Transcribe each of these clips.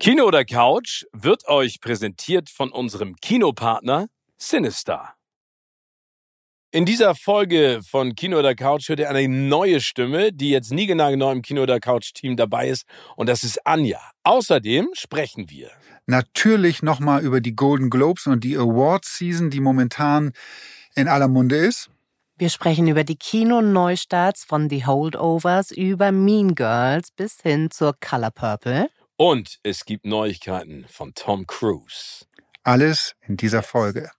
Kino oder Couch wird euch präsentiert von unserem Kinopartner Sinister. In dieser Folge von Kino oder Couch hört ihr eine neue Stimme, die jetzt nie genau im Kino oder Couch Team dabei ist und das ist Anja. Außerdem sprechen wir natürlich nochmal über die Golden Globes und die Awards Season, die momentan in aller Munde ist. Wir sprechen über die Kino-Neustarts von The Holdovers über Mean Girls bis hin zur Color Purple. Und es gibt Neuigkeiten von Tom Cruise. Alles in dieser Folge.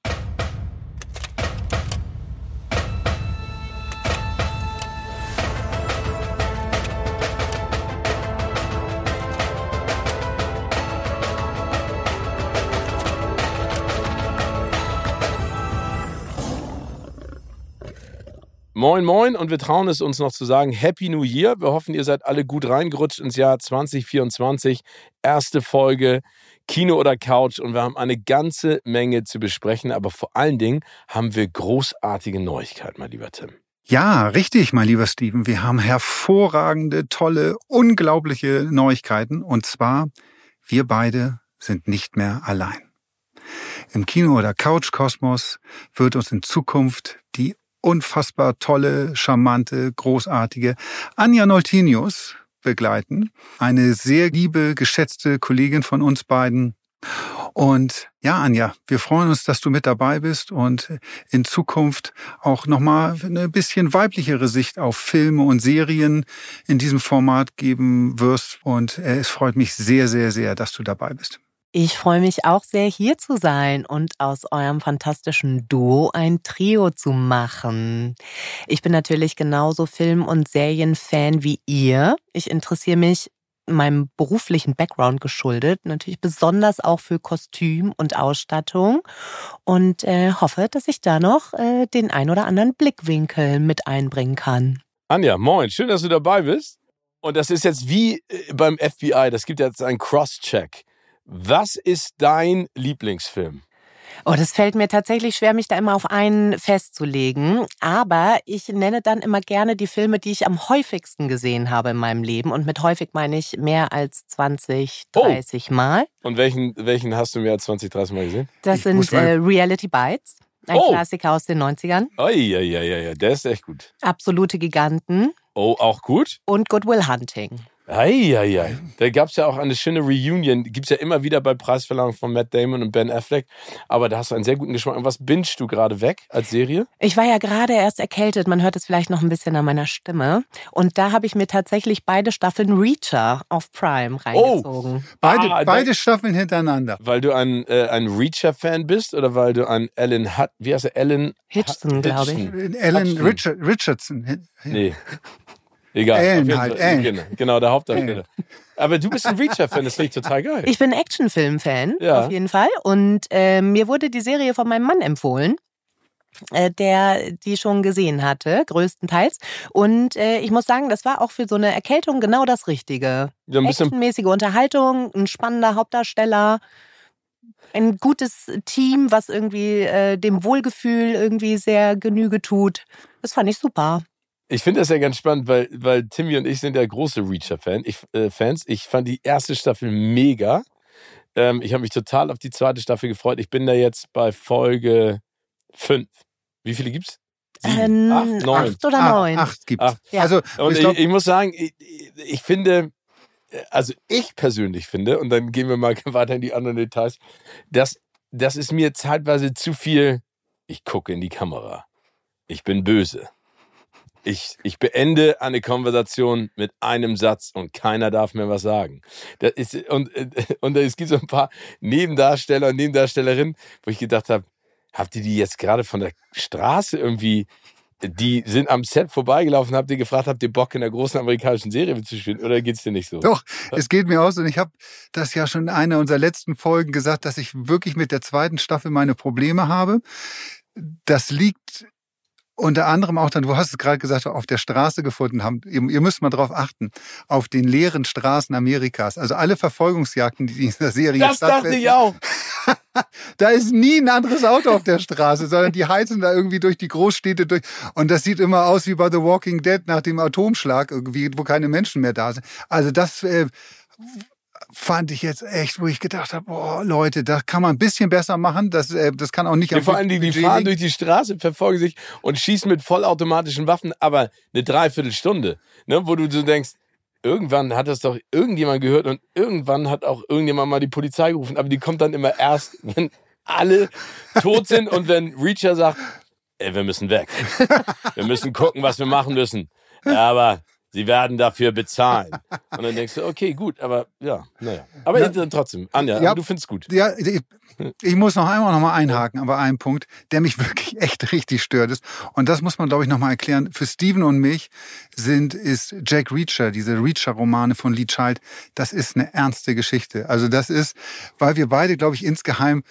Moin, moin und wir trauen es uns noch zu sagen, Happy New Year. Wir hoffen, ihr seid alle gut reingerutscht ins Jahr 2024. Erste Folge Kino oder Couch und wir haben eine ganze Menge zu besprechen, aber vor allen Dingen haben wir großartige Neuigkeiten, mein lieber Tim. Ja, richtig, mein lieber Steven. Wir haben hervorragende, tolle, unglaubliche Neuigkeiten. Und zwar, wir beide sind nicht mehr allein. Im Kino- oder Couch-Kosmos wird uns in Zukunft die unfassbar tolle, charmante, großartige Anja Noltinius begleiten. Eine sehr liebe, geschätzte Kollegin von uns beiden. Und ja, Anja, wir freuen uns, dass du mit dabei bist und in Zukunft auch nochmal eine bisschen weiblichere Sicht auf Filme und Serien in diesem Format geben wirst. Und äh, es freut mich sehr, sehr, sehr, dass du dabei bist. Ich freue mich auch sehr, hier zu sein und aus eurem fantastischen Duo ein Trio zu machen. Ich bin natürlich genauso Film- und Serienfan wie ihr. Ich interessiere mich meinem beruflichen Background geschuldet, natürlich besonders auch für Kostüm und Ausstattung und äh, hoffe, dass ich da noch äh, den ein oder anderen Blickwinkel mit einbringen kann. Anja, moin, schön, dass du dabei bist. Und das ist jetzt wie äh, beim FBI, das gibt jetzt einen Cross-Check. Was ist dein Lieblingsfilm? Oh, das fällt mir tatsächlich schwer, mich da immer auf einen festzulegen. Aber ich nenne dann immer gerne die Filme, die ich am häufigsten gesehen habe in meinem Leben. Und mit häufig meine ich mehr als 20, Oh. 30 Mal. Und welchen, welchen hast du mehr als 20, 30 Mal gesehen? Das Ich sind äh, Reality Bites. Ein Oh. Klassiker aus den 90ern. Oh, ja, ja, ja, ja, der ist echt gut. Absolute Giganten Oh, auch gut? und Goodwill Hunting. Eieiei. Da gab es ja auch eine schöne Reunion. Gibt es ja immer wieder bei Preisverleihungen von Matt Damon und Ben Affleck. Aber da hast du einen sehr guten Geschmack. Und was bingst du gerade weg als Serie? Ich war ja gerade erst erkältet, man hört es vielleicht noch ein bisschen an meiner Stimme. Und da habe ich mir tatsächlich beide Staffeln Reacher auf Prime reingezogen. Beide, Ah, beide Staffeln hintereinander. Weil du ein, äh, ein Reacher-Fan bist oder weil du ein Alan Hut, wie heißt er? Alan Hitchson, glaube ich. Hutchinson. Richard, Richardson. Nee. Egal. Jeden halt, Fall. Alan. Genau, genau, der Hauptdarsteller. Aber du bist ein Reacher-Fan, das finde ich total geil. Ich bin Actionfilm-Fan, Ja. auf jeden Fall. Und äh, mir wurde die Serie von meinem Mann empfohlen. äh, Der die schon gesehen hatte, größtenteils. Und äh, ich muss sagen, das war auch für so eine Erkältung genau das Richtige. So ein bisschen Actionmäßige Unterhaltung, ein spannender Hauptdarsteller, ein gutes Team, was irgendwie äh, dem Wohlgefühl irgendwie sehr Genüge tut. Das fand ich super. Ich finde das ja ganz spannend, weil, weil Timmy und ich sind ja große Reacher-Fan, ich, äh, Fans. Ich fand die erste Staffel mega. Ähm, ich habe mich total auf die zweite Staffel gefreut. Ich bin da jetzt bei Folge 5. Wie viele gibt's? Sieben, Ähm, acht, neun. acht oder Ah, neun. Acht gibt's. Acht. Ja. Also, Und ich ich, ich muss sagen, ich, ich finde, also ich persönlich finde, und dann gehen wir mal weiter in die anderen Details, dass das ist mir zeitweise zu viel, ich gucke in die Kamera. Ich bin böse. Ich, ich beende eine Konversation mit einem Satz und keiner darf mir was sagen. Das ist, und, und es gibt so ein paar Nebendarsteller und Nebendarstellerinnen, wo ich gedacht habe, habt ihr die jetzt gerade von der Straße irgendwie die sind am Set vorbeigelaufen, habt ihr gefragt, habt ihr Bock in der großen amerikanischen Serie mitzuspielen oder geht's dir nicht so? Doch, es geht mir aus und ich habe das ja schon in einer unserer letzten Folgen gesagt, dass ich wirklich mit der zweiten Staffel meine Probleme habe. Das liegt unter anderem auch dann, du hast es gerade gesagt, auf der Straße gefunden haben. Ihr, müsst mal drauf achten, auf den leeren Straßen Amerikas. Also alle Verfolgungsjagden, die in dieser Serie das dachte ich auch. Da ist nie ein anderes Auto auf der Straße, sondern die heizen da irgendwie durch die Großstädte durch. Und das sieht immer aus wie bei The Walking Dead nach dem Atomschlag irgendwie, wo keine Menschen mehr da sind. Also das äh, fand ich jetzt echt, wo ich gedacht habe, boah, Leute, das kann man ein bisschen besser machen. Das, äh, das kann auch nicht ja, Vor allem, die, die fahren durch die Straße, verfolgen sich und schießen mit vollautomatischen Waffen, aber eine Dreiviertelstunde, ne, wo du so denkst, irgendwann hat das doch irgendjemand gehört und irgendwann hat auch irgendjemand mal die Polizei gerufen, aber die kommt dann immer erst, wenn alle tot sind und wenn Reacher sagt, ey, wir müssen weg. Wir müssen gucken, was wir machen müssen. Aber sie werden dafür bezahlen. Und dann denkst du, okay, gut, aber ja, naja. Aber ja, trotzdem, Anja, ja, du findest gut. Ja, ich, ich muss noch einmal noch mal einhaken, aber ein Punkt, der mich wirklich echt richtig stört ist. Und das muss man, glaube ich, noch mal erklären. Für Steven und mich sind, ist Jack Reacher, diese Reacher-Romane von Lee Child, das ist eine ernste Geschichte. Also das ist, weil wir beide, glaube ich, insgeheim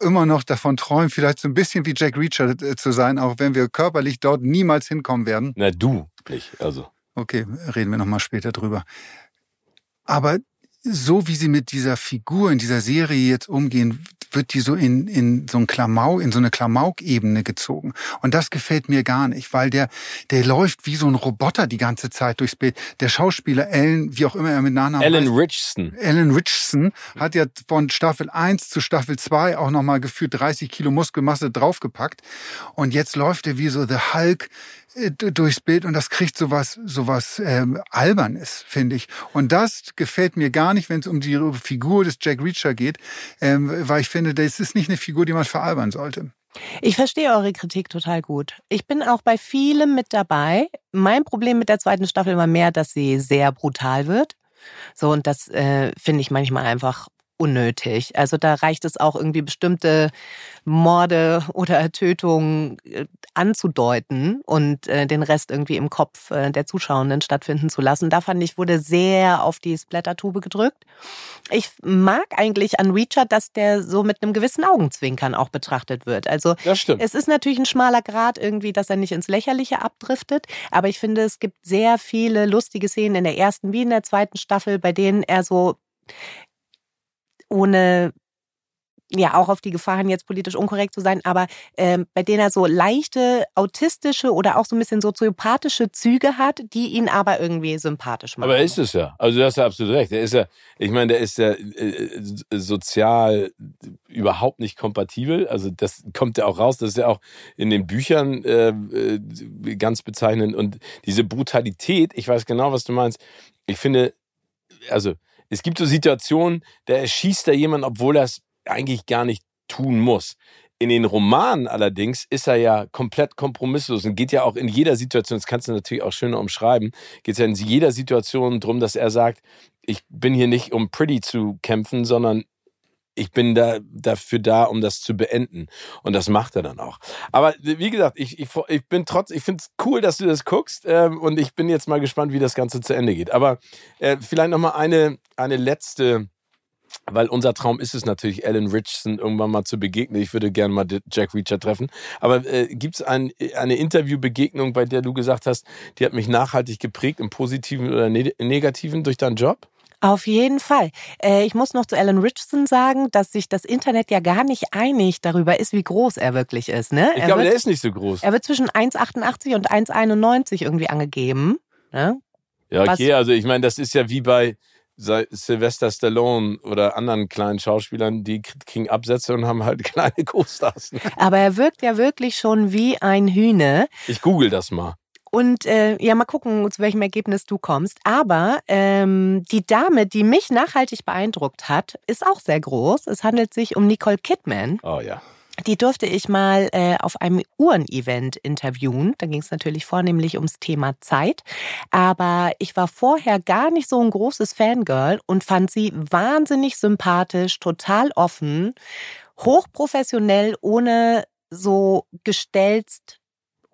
immer noch davon träumen, vielleicht so ein bisschen wie Jack Reacher äh, zu sein, auch wenn wir körperlich dort niemals hinkommen werden. Na, du nicht, also. Okay, reden wir nochmal später drüber. Aber so wie sie mit dieser Figur in dieser Serie jetzt umgehen, wird die so in, in so ein Klamauk, in so eine Klamauk-Ebene gezogen. Und das gefällt mir gar nicht, weil der, der läuft wie so ein Roboter die ganze Zeit durchs Bild. Der Schauspieler Alan, wie auch immer er mit Nachnamen Alan heißt, Richardson. Alan Richardson hat ja von Staffel 1 zu Staffel 2 auch nochmal gefühlt 30 Kilo Muskelmasse draufgepackt. Und jetzt läuft er wie so The Hulk durchs Bild und das kriegt sowas sowas ähm, albernes finde ich und das gefällt mir gar nicht wenn es um die Figur des Jack Reacher geht ähm, weil ich finde das ist nicht eine Figur die man veralbern sollte ich verstehe eure Kritik total gut. Ich bin auch bei vielem mit dabei. Mein Problem mit der zweiten Staffel war mehr, dass sie sehr brutal wird. So, und das äh, finde ich manchmal einfach unnötig. Also da reicht es auch irgendwie bestimmte Morde oder Tötungen äh, anzudeuten und äh, den Rest irgendwie im Kopf äh, der Zuschauenden stattfinden zu lassen. Da fand ich, wurde sehr auf die Splattertube gedrückt. Ich mag eigentlich an Reacher, dass der so mit einem gewissen Augenzwinkern auch betrachtet wird. Also es ist natürlich ein schmaler Grad irgendwie, dass er nicht ins Lächerliche abdriftet, aber ich finde, es gibt sehr viele lustige Szenen in der ersten wie in der zweiten Staffel, bei denen er so ohne ja auch auf die Gefahren jetzt politisch unkorrekt zu sein, aber ähm, bei denen er so leichte autistische oder auch so ein bisschen soziopathische Züge hat, die ihn aber irgendwie sympathisch machen. Aber er ist es ja. Also du hast ja absolut recht. Er ist ja, ich meine, der ist ja äh, sozial überhaupt nicht kompatibel. Also das kommt ja auch raus. Das ist ja auch in den Büchern äh, äh ganz bezeichnend. Und diese Brutalität, ich weiß genau, was du meinst. Ich finde, also es gibt so Situationen, da erschießt er jemanden, obwohl er es eigentlich gar nicht tun muss. In den Romanen allerdings ist er ja komplett kompromisslos und geht ja auch in jeder Situation, das kannst du natürlich auch schöner umschreiben, geht es ja in jeder Situation darum, dass er sagt, ich bin hier nicht, um Pretty zu kämpfen, sondern ich bin da dafür da, um das zu beenden. Und das macht er dann auch. Aber wie gesagt, ich, ich, ich bin trotz, ich finde es cool, dass du das guckst. Ähm, und ich bin jetzt mal gespannt, wie das Ganze zu Ende geht. Aber äh, vielleicht nochmal eine, eine letzte weil unser Traum ist es natürlich, Alan Richardson irgendwann mal zu begegnen. Ich würde gerne mal Jack Reacher treffen. Aber äh, gibt es ein, eine Interviewbegegnung, bei der du gesagt hast, die hat mich nachhaltig geprägt, im Positiven oder ne Negativen durch deinen Job? Auf jeden Fall. Äh, ich muss noch zu Alan Richardson sagen, dass sich das Internet ja gar nicht einig darüber ist, wie groß er wirklich ist. Ne? Ich glaube, der ist nicht so groß. Er wird zwischen 1,88 und 1,91 irgendwie angegeben. Ne? Ja, okay, Was, also ich meine, das ist ja wie bei Sylvester Stallone oder anderen kleinen Schauspielern, die kriegen Absätze und haben halt kleine Co-Stars. Ne? Aber er wirkt ja wirklich schon wie ein Hühne. Ich google das mal. Und äh, ja, mal gucken, zu welchem Ergebnis du kommst. Aber ähm, die Dame, die mich nachhaltig beeindruckt hat, ist auch sehr groß. Es handelt sich um Nicole Kidman. Oh ja. Die durfte ich mal äh, auf einem Uhren-Event interviewen. Da ging es natürlich vornehmlich ums Thema Zeit. Aber ich war vorher gar nicht so ein großes Fangirl und fand sie wahnsinnig sympathisch, total offen, hochprofessionell, ohne so gestelzt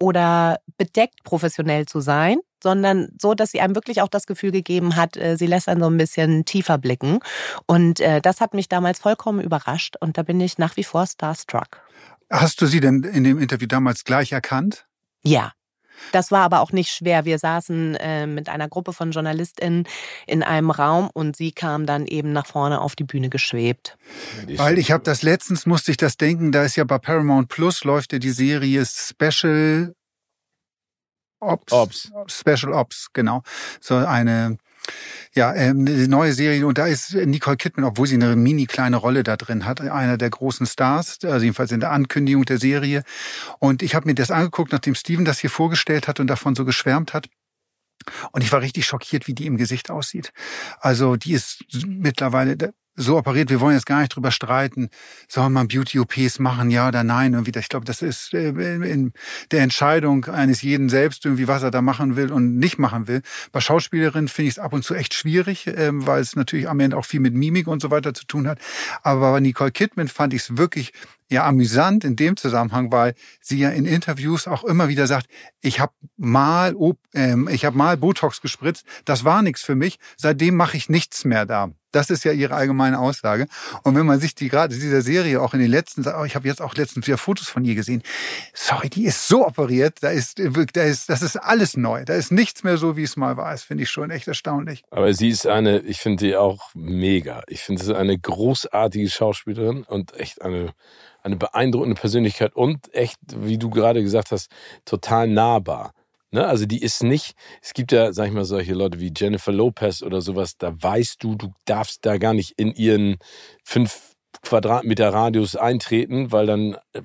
oder bedeckt professionell zu sein, sondern so, dass sie einem wirklich auch das Gefühl gegeben hat, äh, sie lässt einen so ein bisschen tiefer blicken. Und äh, das hat mich damals vollkommen überrascht und da bin ich nach wie vor starstruck. Hast du sie denn in dem Interview damals gleich erkannt? Ja, das war aber auch nicht schwer. Wir saßen äh, mit einer Gruppe von JournalistInnen in einem Raum und sie kam dann eben nach vorne auf die Bühne geschwebt. Weil ich habe das letztens, musste ich das denken, da ist ja bei Paramount Plus läuft ja die Serie Special Ops. Ops. Special Ops, genau. So eine Ja, ähm, neue Serie und da ist Nicole Kidman, obwohl sie eine mini kleine Rolle da drin hat, einer der großen Stars, also jedenfalls in der Ankündigung der Serie. Und ich habe mir das angeguckt, nachdem Steven das hier vorgestellt hat und davon so geschwärmt hat. Und ich war richtig schockiert, wie die im Gesicht aussieht. Also die ist mittlerweile, so operiert. Wir wollen jetzt gar nicht drüber streiten, soll man Beauty-OPs machen, ja oder nein. Irgendwie, ich glaube, das ist äh, in der Entscheidung eines jeden selbst, irgendwie, was er da machen will und nicht machen will. Bei Schauspielerinnen finde ich es ab und zu echt schwierig, ähm, weil es natürlich am Ende auch viel mit Mimik und so weiter zu tun hat. Aber bei Nicole Kidman fand ich es wirklich ja amüsant in dem Zusammenhang, weil sie ja in Interviews auch immer wieder sagt, ich habe mal, ähm, ich habe mal Botox gespritzt, das war nichts für mich, seitdem mache ich nichts mehr da. Das ist ja ihre allgemeine Aussage. Und wenn man sich die gerade dieser Serie auch in den letzten, ich habe jetzt auch letztens wieder Fotos von ihr gesehen. Sorry, die ist so operiert, da ist, da ist, das ist alles neu. Da ist nichts mehr so, wie es mal war. Das finde ich schon echt erstaunlich. Aber sie ist eine, ich finde sie auch mega. Ich finde sie eine großartige Schauspielerin und echt eine, eine beeindruckende Persönlichkeit und echt, wie du gerade gesagt hast, total nahbar. Ne? Also die ist nicht, es gibt ja, sag ich mal, solche Leute wie Jennifer Lopez oder sowas, da weißt du, du darfst da gar nicht in ihren fünf Quadratmeter Radius eintreten, weil dann äh,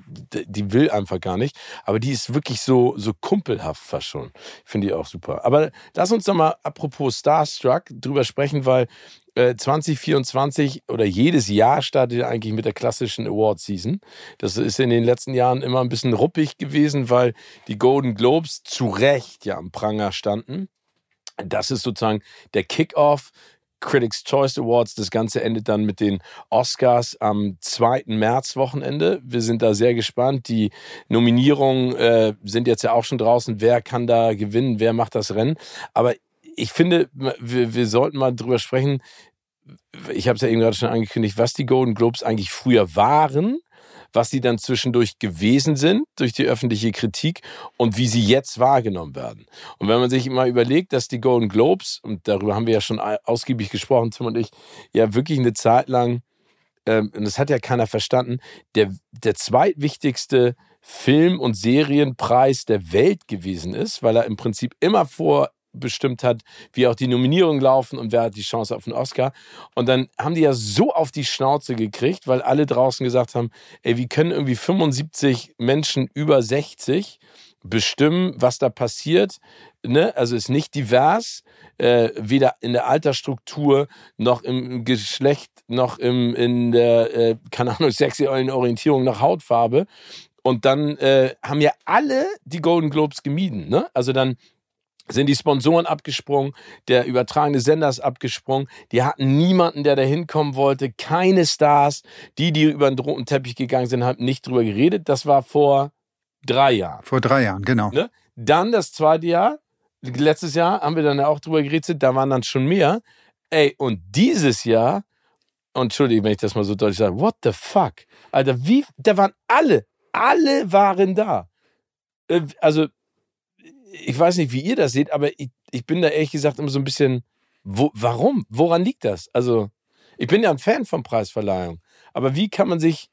die will einfach gar nicht. Aber die ist wirklich so so kumpelhaft fast schon. Finde ich auch super. Aber lass uns doch mal apropos Starstruck drüber sprechen, weil 2024 äh, oder jedes Jahr startet eigentlich mit der klassischen Award Season. Das ist in den letzten Jahren immer ein bisschen ruppig gewesen, weil die Golden Globes zu Recht ja am Pranger standen. Das ist sozusagen der Kickoff Critics Choice Awards. Das Ganze endet dann mit den Oscars am 2. März Wochenende. Wir sind da sehr gespannt. Die Nominierungen äh, sind jetzt ja auch schon draußen. Wer kann da gewinnen? Wer macht das Rennen? Aber ich finde, wir, wir sollten mal drüber sprechen. Ich habe es ja eben gerade schon angekündigt, was die Golden Globes eigentlich früher waren was sie dann zwischendurch gewesen sind durch die öffentliche Kritik und wie sie jetzt wahrgenommen werden. Und wenn man sich mal überlegt, dass die Golden Globes, und darüber haben wir ja schon ausgiebig gesprochen, Tim und ich, ja wirklich eine Zeit lang, ähm, und das hat ja keiner verstanden, der, der zweitwichtigste Film- und Serienpreis der Welt gewesen ist, weil er im Prinzip immer vor bestimmt hat, wie auch die Nominierungen laufen und wer hat die Chance auf einen Oscar. Und dann haben die ja so auf die Schnauze gekriegt, weil alle draußen gesagt haben, ey, wie können irgendwie 75 Menschen über 60 bestimmen, was da passiert. Ne? Also ist nicht divers, äh, weder in der Altersstruktur noch im Geschlecht, noch im, in der, äh, keine Ahnung, sexuellen Orientierung nach Hautfarbe. Und dann äh, haben ja alle die Golden Globes gemieden. Ne? Also dann sind die Sponsoren abgesprungen, der übertragene Sender ist abgesprungen. Die hatten niemanden, der da hinkommen wollte, keine Stars. Die, die über den roten Teppich gegangen sind, haben nicht drüber geredet. Das war vor drei Jahren. Vor drei Jahren, genau. Ne? Dann das zweite Jahr, letztes Jahr haben wir dann auch drüber geredet, da waren dann schon mehr. Ey, und dieses Jahr, und entschuldige, wenn ich das mal so deutlich sage, what the fuck? Alter, wie, da waren alle, alle waren da. Äh, also, ich weiß nicht, wie ihr das seht, aber ich, ich bin da ehrlich gesagt immer so ein bisschen, wo, warum? Woran liegt das? Also, ich bin ja ein Fan von Preisverleihung, aber wie kann man sich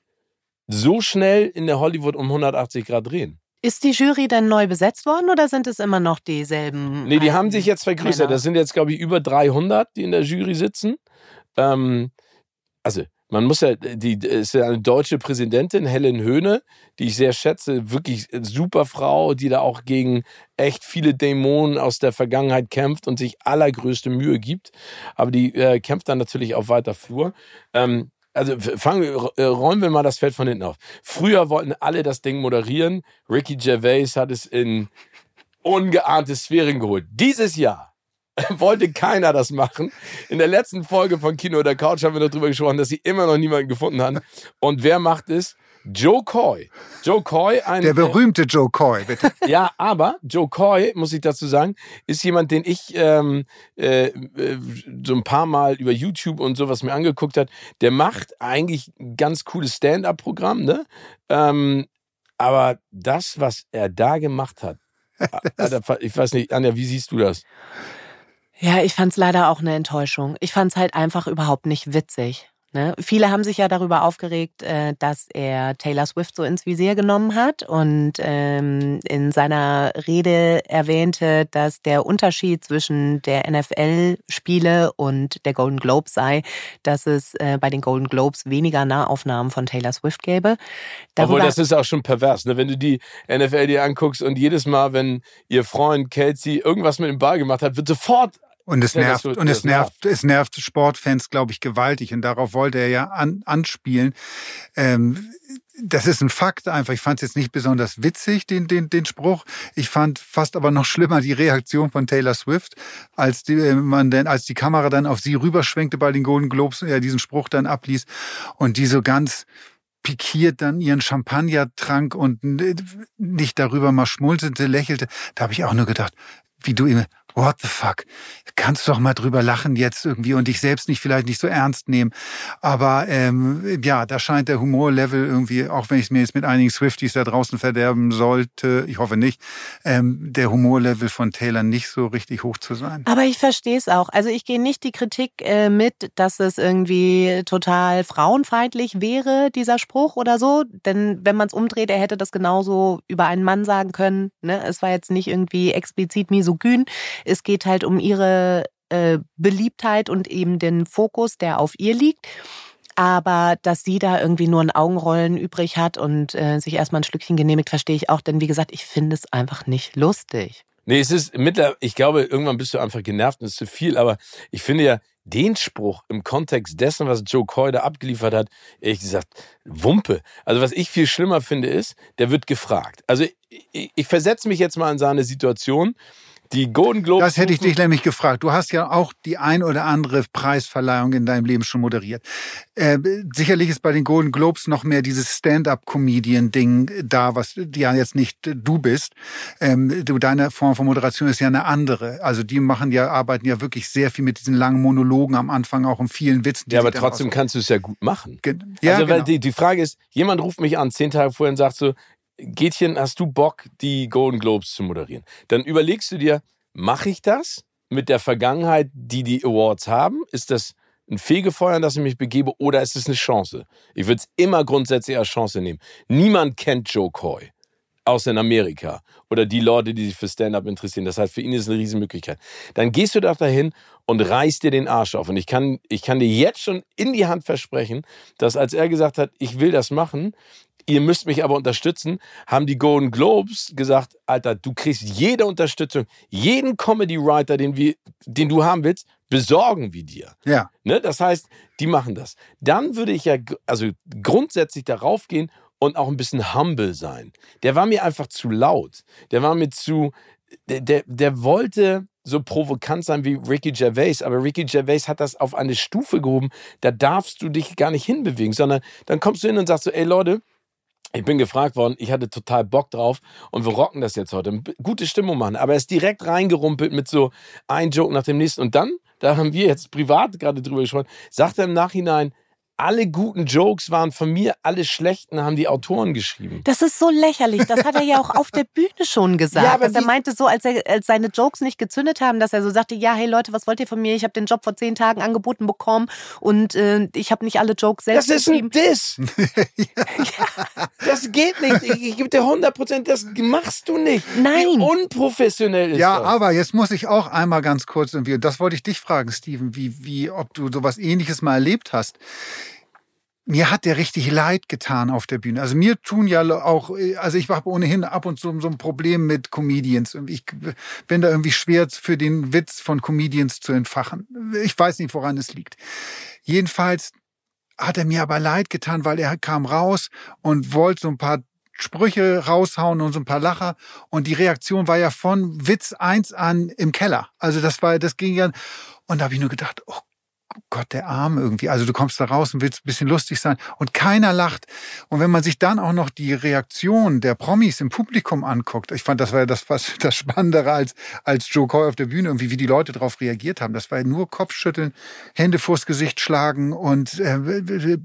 so schnell in der Hollywood um 180 Grad drehen? Ist die Jury denn neu besetzt worden oder sind es immer noch dieselben? Nee, die haben sich jetzt vergrößert. Männer? Das sind jetzt, glaube ich, über 300, die in der Jury sitzen. Ähm, also, man muss ja, die ist ja eine deutsche Präsidentin, Helen Höhne, die ich sehr schätze, wirklich super Frau, die da auch gegen echt viele Dämonen aus der Vergangenheit kämpft und sich allergrößte Mühe gibt. Aber die äh, kämpft dann natürlich auf weiter Flur. Ähm, also fangen wir, äh, räumen wir mal das Feld von hinten auf. Früher wollten alle das Ding moderieren. Ricky Gervais hat es in ungeahnte Sphären geholt. Dieses Jahr wollte keiner das machen. In der letzten Folge von Kino oder Couch haben wir noch drüber gesprochen, dass sie immer noch niemanden gefunden haben. Und wer macht es? Joe Coy. Joe Coy, ein. Der berühmte Joe Coy, bitte. Ja, aber Joe Coy, muss ich dazu sagen, ist jemand, den ich ähm, äh, so ein paar Mal über YouTube und sowas mir angeguckt hat. Der macht eigentlich ein ganz cooles Stand-up-Programm, ne? Ähm, aber das, was er da gemacht hat, ich weiß nicht, Anja, wie siehst du das? Ja, ich fand's leider auch eine Enttäuschung. Ich fand's halt einfach überhaupt nicht witzig. Ne? Viele haben sich ja darüber aufgeregt, äh, dass er Taylor Swift so ins Visier genommen hat und ähm, in seiner Rede erwähnte, dass der Unterschied zwischen der NFL-Spiele und der Golden Globe sei, dass es äh, bei den Golden Globes weniger Nahaufnahmen von Taylor Swift gäbe. Darüber Obwohl das ist auch schon pervers, ne? wenn du die NFL dir anguckst und jedes Mal, wenn ihr Freund Kelsey irgendwas mit dem Ball gemacht hat, wird sofort und es nervt, ja, und es nervt, es nervt Sportfans, glaube ich, gewaltig. Und darauf wollte er ja an, anspielen. Ähm, das ist ein Fakt einfach. Ich fand es jetzt nicht besonders witzig, den, den, den Spruch. Ich fand fast aber noch schlimmer die Reaktion von Taylor Swift, als die, äh, man denn, als die Kamera dann auf sie rüberschwenkte bei den Golden Globes und er diesen Spruch dann abließ und die so ganz pikiert dann ihren Champagner trank und nicht darüber mal schmunzelte, lächelte. Da habe ich auch nur gedacht, wie du immer, what the fuck? Kannst doch mal drüber lachen jetzt irgendwie und dich selbst nicht vielleicht nicht so ernst nehmen. Aber ähm, ja, da scheint der Humorlevel irgendwie, auch wenn ich es mir jetzt mit einigen Swifties da draußen verderben sollte, ich hoffe nicht, ähm, der Humorlevel von Taylor nicht so richtig hoch zu sein. Aber ich verstehe es auch. Also ich gehe nicht die Kritik äh, mit, dass es irgendwie total frauenfeindlich wäre, dieser Spruch oder so. Denn wenn man es umdreht, er hätte das genauso über einen Mann sagen können. Ne? Es war jetzt nicht irgendwie explizit misogyn. Es geht halt um ihre äh, Beliebtheit und eben den Fokus, der auf ihr liegt. Aber dass sie da irgendwie nur ein Augenrollen übrig hat und äh, sich erstmal ein Schlückchen genehmigt, verstehe ich auch. Denn wie gesagt, ich finde es einfach nicht lustig. Nee, es ist mittlerweile, ich glaube, irgendwann bist du einfach genervt und es ist zu viel. Aber ich finde ja, den Spruch im Kontext dessen, was Joe Coy da abgeliefert hat, ehrlich gesagt, Wumpe. Also was ich viel schlimmer finde, ist, der wird gefragt. Also ich, ich versetze mich jetzt mal in seine Situation die Golden Globes. Das hätte ich dich nämlich gefragt. Du hast ja auch die ein oder andere Preisverleihung in deinem Leben schon moderiert. Äh, sicherlich ist bei den Golden Globes noch mehr dieses Stand-up-Comedian-Ding da, was ja jetzt nicht du bist. Ähm, du, deine Form von Moderation ist ja eine andere. Also die machen ja, arbeiten ja wirklich sehr viel mit diesen langen Monologen am Anfang, auch um vielen Witzen. Ja, aber trotzdem kannst du es ja gut machen. Ge ja, also, weil genau. die, die Frage ist, jemand ruft mich an, zehn Tage vorher und sagt so, Gätchen, hast du Bock, die Golden Globes zu moderieren? Dann überlegst du dir, mache ich das mit der Vergangenheit, die die Awards haben? Ist das ein Fegefeuer, in das ich mich begebe, oder ist es eine Chance? Ich würde es immer grundsätzlich als Chance nehmen. Niemand kennt Joe Coy, außer in Amerika. Oder die Leute, die sich für Stand-up interessieren. Das heißt, für ihn ist es eine Riesenmöglichkeit. Dann gehst du doch dahin und reißt dir den Arsch auf. Und ich kann, ich kann dir jetzt schon in die Hand versprechen, dass als er gesagt hat, ich will das machen, ihr müsst mich aber unterstützen, haben die Golden Globes gesagt, Alter, du kriegst jede Unterstützung, jeden Comedy-Writer, den, wir, den du haben willst, besorgen wir dir. Ja. Ne? Das heißt, die machen das. Dann würde ich ja also grundsätzlich darauf gehen und auch ein bisschen humble sein. Der war mir einfach zu laut. Der war mir zu, der, der, der wollte so provokant sein wie Ricky Gervais, aber Ricky Gervais hat das auf eine Stufe gehoben, da darfst du dich gar nicht hinbewegen, sondern dann kommst du hin und sagst so, ey Leute, ich bin gefragt worden, ich hatte total Bock drauf und wir rocken das jetzt heute. Gute Stimmung machen. Aber er ist direkt reingerumpelt mit so ein Joke nach dem nächsten. Und dann, da haben wir jetzt privat gerade drüber gesprochen, sagt er im Nachhinein, alle guten Jokes waren von mir, alle schlechten haben die Autoren geschrieben. Das ist so lächerlich. Das hat er ja auch auf der Bühne schon gesagt. Ja, aber er meinte so, als, er, als seine Jokes nicht gezündet haben, dass er so sagte, ja, hey Leute, was wollt ihr von mir? Ich habe den Job vor zehn Tagen angeboten bekommen und äh, ich habe nicht alle Jokes selbst Das ist geschrieben. ein Diss. ja. Das geht nicht. Ich, ich gebe dir 100 Prozent, das machst du nicht. Nein. Wie unprofessionell ist ja, das. Ja, aber jetzt muss ich auch einmal ganz kurz, und das wollte ich dich fragen, Steven, wie, wie, ob du sowas ähnliches mal erlebt hast mir hat der richtig leid getan auf der Bühne. Also mir tun ja auch, also ich habe ohnehin ab und zu so ein Problem mit Comedians. Ich bin da irgendwie schwer für den Witz von Comedians zu entfachen. Ich weiß nicht, woran es liegt. Jedenfalls hat er mir aber leid getan, weil er kam raus und wollte so ein paar Sprüche raushauen und so ein paar Lacher. Und die Reaktion war ja von Witz eins an im Keller. Also das war, das ging ja. Und da habe ich nur gedacht, oh Gott, der Arm irgendwie. Also du kommst da raus und willst ein bisschen lustig sein und keiner lacht. Und wenn man sich dann auch noch die Reaktion der Promis im Publikum anguckt, ich fand, das war ja das was das Spannendere als, als Joe Coy auf der Bühne, irgendwie wie die Leute darauf reagiert haben. Das war ja nur Kopfschütteln, Hände vors Gesicht schlagen und äh,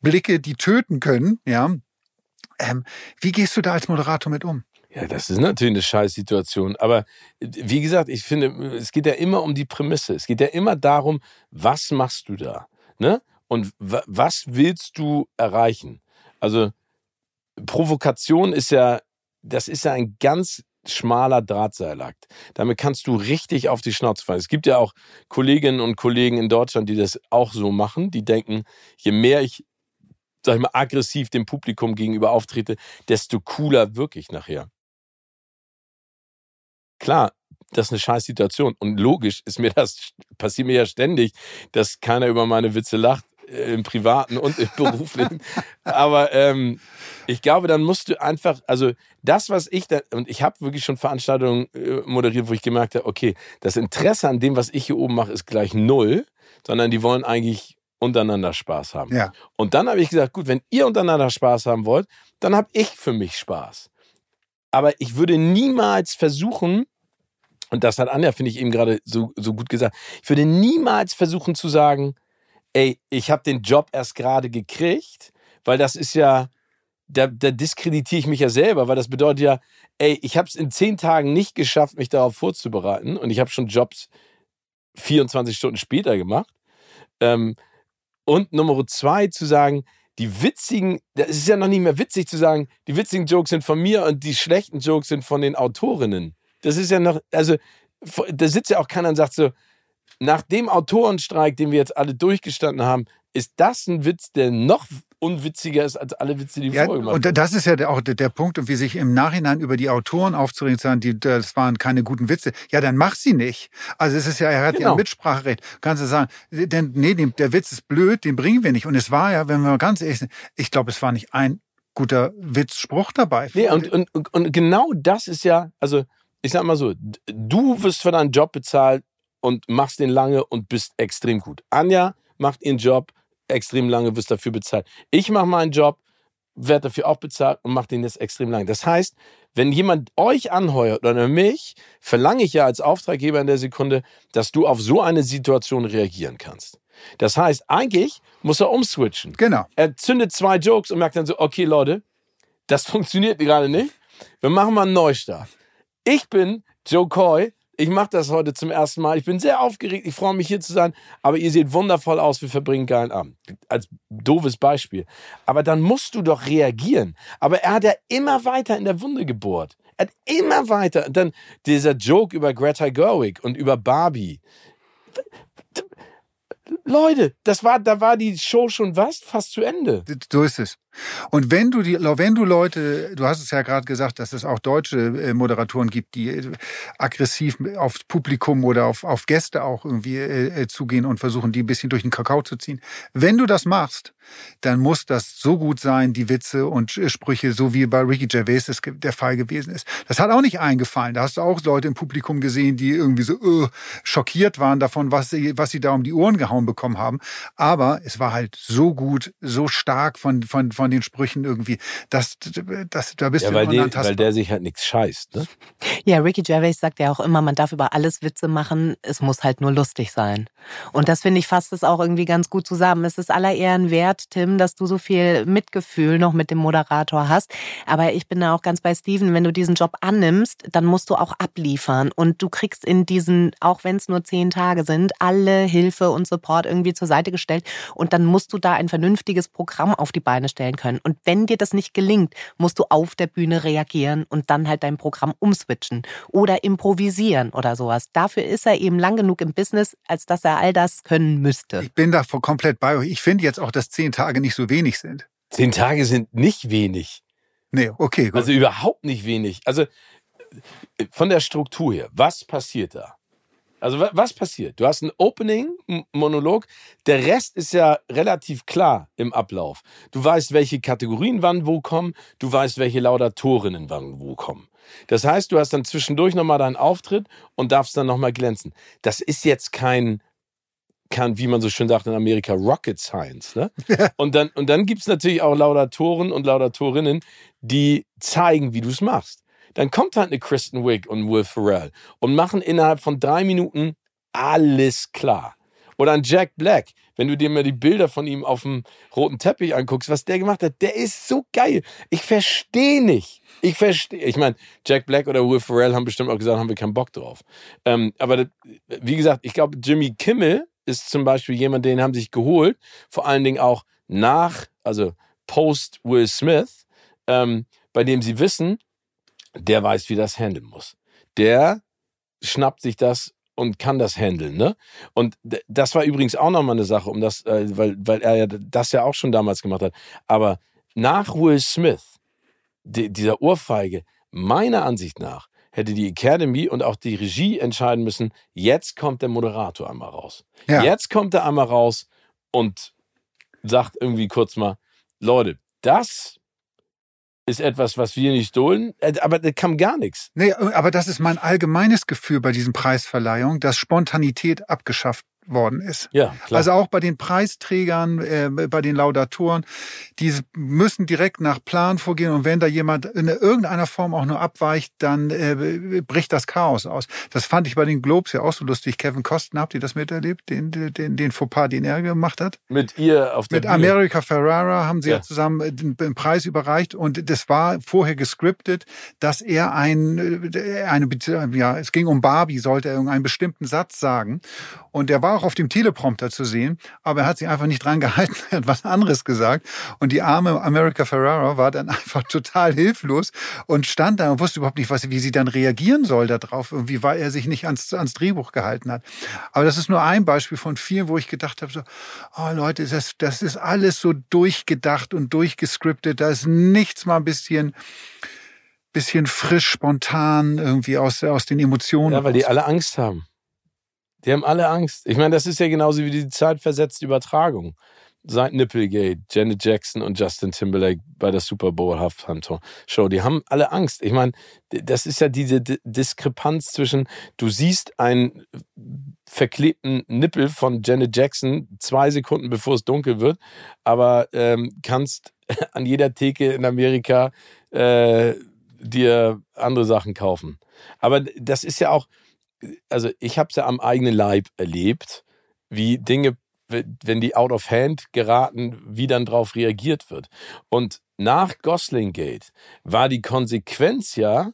Blicke, die töten können, ja. Ähm, wie gehst du da als Moderator mit um? Ja, das ist natürlich eine Scheißsituation. Aber wie gesagt, ich finde, es geht ja immer um die Prämisse. Es geht ja immer darum, was machst du da? Ne? und was willst du erreichen? Also Provokation ist ja, das ist ja ein ganz schmaler Drahtseilakt. Damit kannst du richtig auf die Schnauze fallen. Es gibt ja auch Kolleginnen und Kollegen in Deutschland, die das auch so machen. Die denken, je mehr ich, sag ich mal, aggressiv dem Publikum gegenüber auftrete, desto cooler wirklich nachher. Klar, das ist eine scheiß Situation. Und logisch ist mir das, passiert mir ja ständig, dass keiner über meine Witze lacht äh, im Privaten und im Beruflichen. Aber ähm, ich glaube, dann musst du einfach, also das, was ich da, und ich habe wirklich schon Veranstaltungen äh, moderiert, wo ich gemerkt habe, okay, das Interesse an dem, was ich hier oben mache, ist gleich null, sondern die wollen eigentlich untereinander Spaß haben. Ja. Und dann habe ich gesagt, gut, wenn ihr untereinander Spaß haben wollt, dann habe ich für mich Spaß. Aber ich würde niemals versuchen, und das hat Anja, finde ich, eben gerade so, so gut gesagt, ich würde niemals versuchen zu sagen, ey, ich habe den Job erst gerade gekriegt, weil das ist ja, da, da diskreditiere ich mich ja selber, weil das bedeutet ja, ey, ich habe es in zehn Tagen nicht geschafft, mich darauf vorzubereiten und ich habe schon Jobs 24 Stunden später gemacht. Ähm, und Nummer zwei zu sagen, die witzigen, das ist ja noch nicht mehr witzig zu sagen, die witzigen Jokes sind von mir und die schlechten Jokes sind von den Autorinnen. Das ist ja noch, also da sitzt ja auch keiner und sagt so, nach dem Autorenstreik, den wir jetzt alle durchgestanden haben, ist das ein Witz, der noch unwitziger ist als alle Witze, die ja, vorher gemacht Und das ist ja auch der, der Punkt, und wie sich im Nachhinein über die Autoren aufzuregen, sagen, die, das waren keine guten Witze. Ja, dann mach sie nicht. Also es ist ja, er hat genau. ja ein Mitspracherecht. Kannst du sagen, denn nee, der Witz ist blöd, den bringen wir nicht. Und es war ja, wenn wir mal ganz ehrlich sind, ich glaube, es war nicht ein guter Witzspruch dabei. Nee, und, und, und genau das ist ja, also ich sag mal so, du wirst für deinen Job bezahlt und machst den lange und bist extrem gut. Anja macht ihren Job extrem lange, wirst dafür bezahlt. Ich mache meinen Job, werde dafür auch bezahlt und mache den jetzt extrem lange. Das heißt, wenn jemand euch anheuert oder mich, verlange ich ja als Auftraggeber in der Sekunde, dass du auf so eine Situation reagieren kannst. Das heißt, eigentlich muss er umswitchen. Genau. Er zündet zwei Jokes und merkt dann so, okay Leute, das funktioniert gerade nicht. Wir machen mal einen Neustart. Ich bin Joe Coy. Ich mache das heute zum ersten Mal. Ich bin sehr aufgeregt. Ich freue mich hier zu sein. Aber ihr seht wundervoll aus. Wir verbringen geilen Abend. Als doofes Beispiel. Aber dann musst du doch reagieren. Aber er hat ja immer weiter in der Wunde gebohrt. Er hat immer weiter. Dann dieser Joke über Greta Gerwig und über Barbie. Leute, das war, da war die Show schon was? Fast zu Ende. So ist es. Und wenn du die, wenn du Leute, du hast es ja gerade gesagt, dass es auch deutsche äh, Moderatoren gibt, die äh, aggressiv aufs Publikum oder auf, auf Gäste auch irgendwie äh, zugehen und versuchen, die ein bisschen durch den Kakao zu ziehen. Wenn du das machst, dann muss das so gut sein, die Witze und Sprüche, so wie bei Ricky Gervais das der Fall gewesen ist. Das hat auch nicht eingefallen. Da hast du auch Leute im Publikum gesehen, die irgendwie so uh, schockiert waren davon, was sie, was sie da um die Ohren gehauen bekommen haben. Aber es war halt so gut, so stark von, von, von von den Sprüchen irgendwie. Das, das, da bist ja, du weil, der, weil der sich halt nichts scheißt. Ne? Ja, Ricky Gervais sagt ja auch immer, man darf über alles Witze machen, es muss halt nur lustig sein. Und das finde ich fasst es auch irgendwie ganz gut zusammen. Es ist aller Ehren wert, Tim, dass du so viel Mitgefühl noch mit dem Moderator hast. Aber ich bin da auch ganz bei Steven, wenn du diesen Job annimmst, dann musst du auch abliefern. Und du kriegst in diesen, auch wenn es nur zehn Tage sind, alle Hilfe und Support irgendwie zur Seite gestellt. Und dann musst du da ein vernünftiges Programm auf die Beine stellen darstellen können. Und wenn dir das nicht gelingt, musst du auf der Bühne reagieren und dann halt dein Programm umswitchen oder improvisieren oder sowas. Dafür ist er eben lang genug im Business, als dass er all das können müsste. Ich bin da komplett bei euch. Ich finde jetzt auch, dass zehn Tage nicht so wenig sind. Zehn Tage sind nicht wenig. Nee, okay. Gut. Also überhaupt nicht wenig. Also von der Struktur her, was passiert da? Also was passiert? Du hast ein Opening-Monolog, der Rest ist ja relativ klar im Ablauf. Du weißt, welche Kategorien wann wo kommen, du weißt, welche Laudatorinnen wann wo kommen. Das heißt, du hast dann zwischendurch nochmal deinen Auftritt und darfst dann nochmal glänzen. Das ist jetzt kein, kein, wie man so schön sagt in Amerika, Rocket Science. Ne? und dann, und dann gibt es natürlich auch Laudatoren und Laudatorinnen, die zeigen, wie du es machst dann kommt halt eine Kristen Wiig und Will Ferrell und machen innerhalb von drei Minuten alles klar. Oder ein Jack Black, wenn du dir mal die Bilder von ihm auf dem roten Teppich anguckst, was der gemacht hat, der ist so geil. Ich verstehe nicht. Ich verstehe. Ich meine, Jack Black oder Will Ferrell haben bestimmt auch gesagt, haben wir keinen Bock drauf. Ähm, aber wie gesagt, ich glaube, Jimmy Kimmel ist zum Beispiel jemand, den haben sich geholt, vor allen Dingen auch nach, also post Will Smith, ähm, bei dem sie wissen, der weiß, wie das handeln muss. Der schnappt sich das und kann das handeln, ne? Und das war übrigens auch nochmal eine Sache, um das, äh, weil, weil er ja das ja auch schon damals gemacht hat. Aber nach Will Smith, die, dieser Ohrfeige, meiner Ansicht nach, hätte die Academy und auch die Regie entscheiden müssen, jetzt kommt der Moderator einmal raus. Ja. Jetzt kommt er einmal raus und sagt irgendwie kurz mal, Leute, das ist etwas, was wir nicht dulden, äh, aber da kam gar nichts. Nee, aber das ist mein allgemeines Gefühl bei diesen Preisverleihungen, dass Spontanität abgeschafft worden ist. Ja, klar. Also auch bei den Preisträgern, äh, bei den Laudatoren, die müssen direkt nach Plan vorgehen und wenn da jemand in irgendeiner Form auch nur abweicht, dann äh, bricht das Chaos aus. Das fand ich bei den Globes ja auch so lustig. Kevin Costner, habt ihr das miterlebt, den, den, den Fauxpas, den er gemacht hat? Mit ihr auf der Mit Bühne. America Ferrara haben sie ja. ja zusammen äh, den, den, Preis überreicht und das war vorher gescriptet, dass er ein, äh, eine, ja, es ging um Barbie, sollte er irgendeinen bestimmten Satz sagen und der war auch auf dem Teleprompter zu sehen, aber er hat sich einfach nicht dran gehalten, er hat was anderes gesagt. Und die arme America Ferrara war dann einfach total hilflos und stand da und wusste überhaupt nicht, was, wie sie dann reagieren soll darauf, irgendwie, weil er sich nicht ans, ans Drehbuch gehalten hat. Aber das ist nur ein Beispiel von vielen, wo ich gedacht habe, so, oh Leute, das, das ist alles so durchgedacht und durchgescriptet. Da ist nichts mal ein bisschen bisschen frisch, spontan irgendwie aus, aus den Emotionen. Ja, weil die alle Angst haben. Die haben alle Angst. Ich meine, das ist ja genauso wie die zeitversetzte Übertragung. Seit Nipplegate, Janet Jackson und Justin Timberlake bei der Super Bowl Halftime Show, die haben alle Angst. Ich meine, das ist ja diese D Diskrepanz zwischen, du siehst einen verklebten Nippel von Janet Jackson zwei Sekunden bevor es dunkel wird, aber ähm, kannst an jeder Theke in Amerika äh, dir andere Sachen kaufen. Aber das ist ja auch, also ich habe es ja am eigenen Leib erlebt, wie Dinge, wenn die out of hand geraten, wie dann drauf reagiert wird. Und nach Gosling Gate war die Konsequenz ja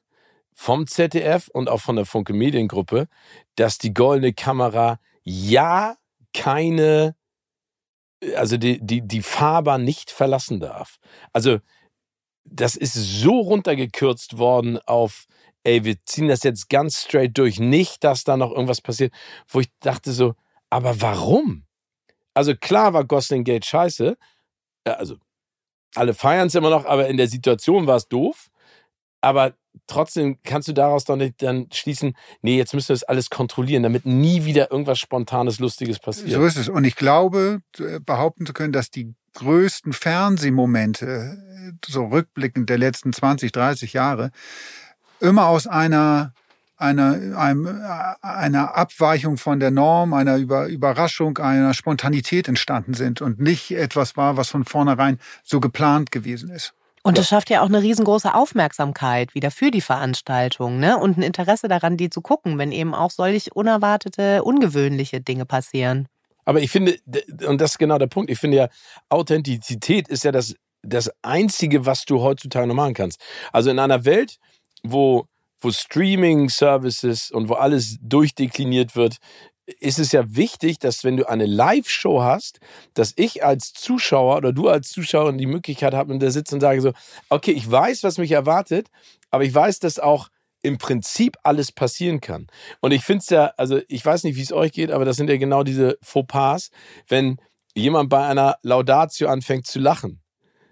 vom ZDF und auch von der Funke Mediengruppe, dass die goldene Kamera ja keine, also die, die, die Fahrbahn nicht verlassen darf. Also das ist so runtergekürzt worden auf ey, wir ziehen das jetzt ganz straight durch, nicht, dass da noch irgendwas passiert, wo ich dachte so, aber warum? Also klar war Gosling Gate scheiße, also alle feiern es immer noch, aber in der Situation war es doof. Aber trotzdem kannst du daraus doch nicht dann schließen, nee, jetzt müssen wir das alles kontrollieren, damit nie wieder irgendwas Spontanes, Lustiges passiert. So ist es. Und ich glaube, behaupten zu können, dass die größten Fernsehmomente, so rückblickend der letzten 20, 30 Jahre, immer aus einer einer, einem, einer Abweichung von der Norm, einer Über Überraschung, einer Spontanität entstanden sind und nicht etwas war, was von vornherein so geplant gewesen ist. Und das schafft ja auch eine riesengroße Aufmerksamkeit wieder für die Veranstaltung, ne? Und ein Interesse daran, die zu gucken, wenn eben auch solch unerwartete, ungewöhnliche Dinge passieren. Aber ich finde, und das ist genau der Punkt, ich finde ja, Authentizität ist ja das, das Einzige, was du heutzutage noch machen kannst. Also in einer Welt, wo, wo Streaming-Services und wo alles durchdekliniert wird, ist es ja wichtig, dass wenn du eine Live-Show hast, dass ich als Zuschauer oder du als Zuschauer die Möglichkeit habe und da sitze und sage so, okay, ich weiß, was mich erwartet, aber ich weiß, dass auch im Prinzip alles passieren kann. Und ich finde es ja, also ich weiß nicht, wie es euch geht, aber das sind ja genau diese Fauxpas, wenn jemand bei einer Laudatio anfängt zu lachen.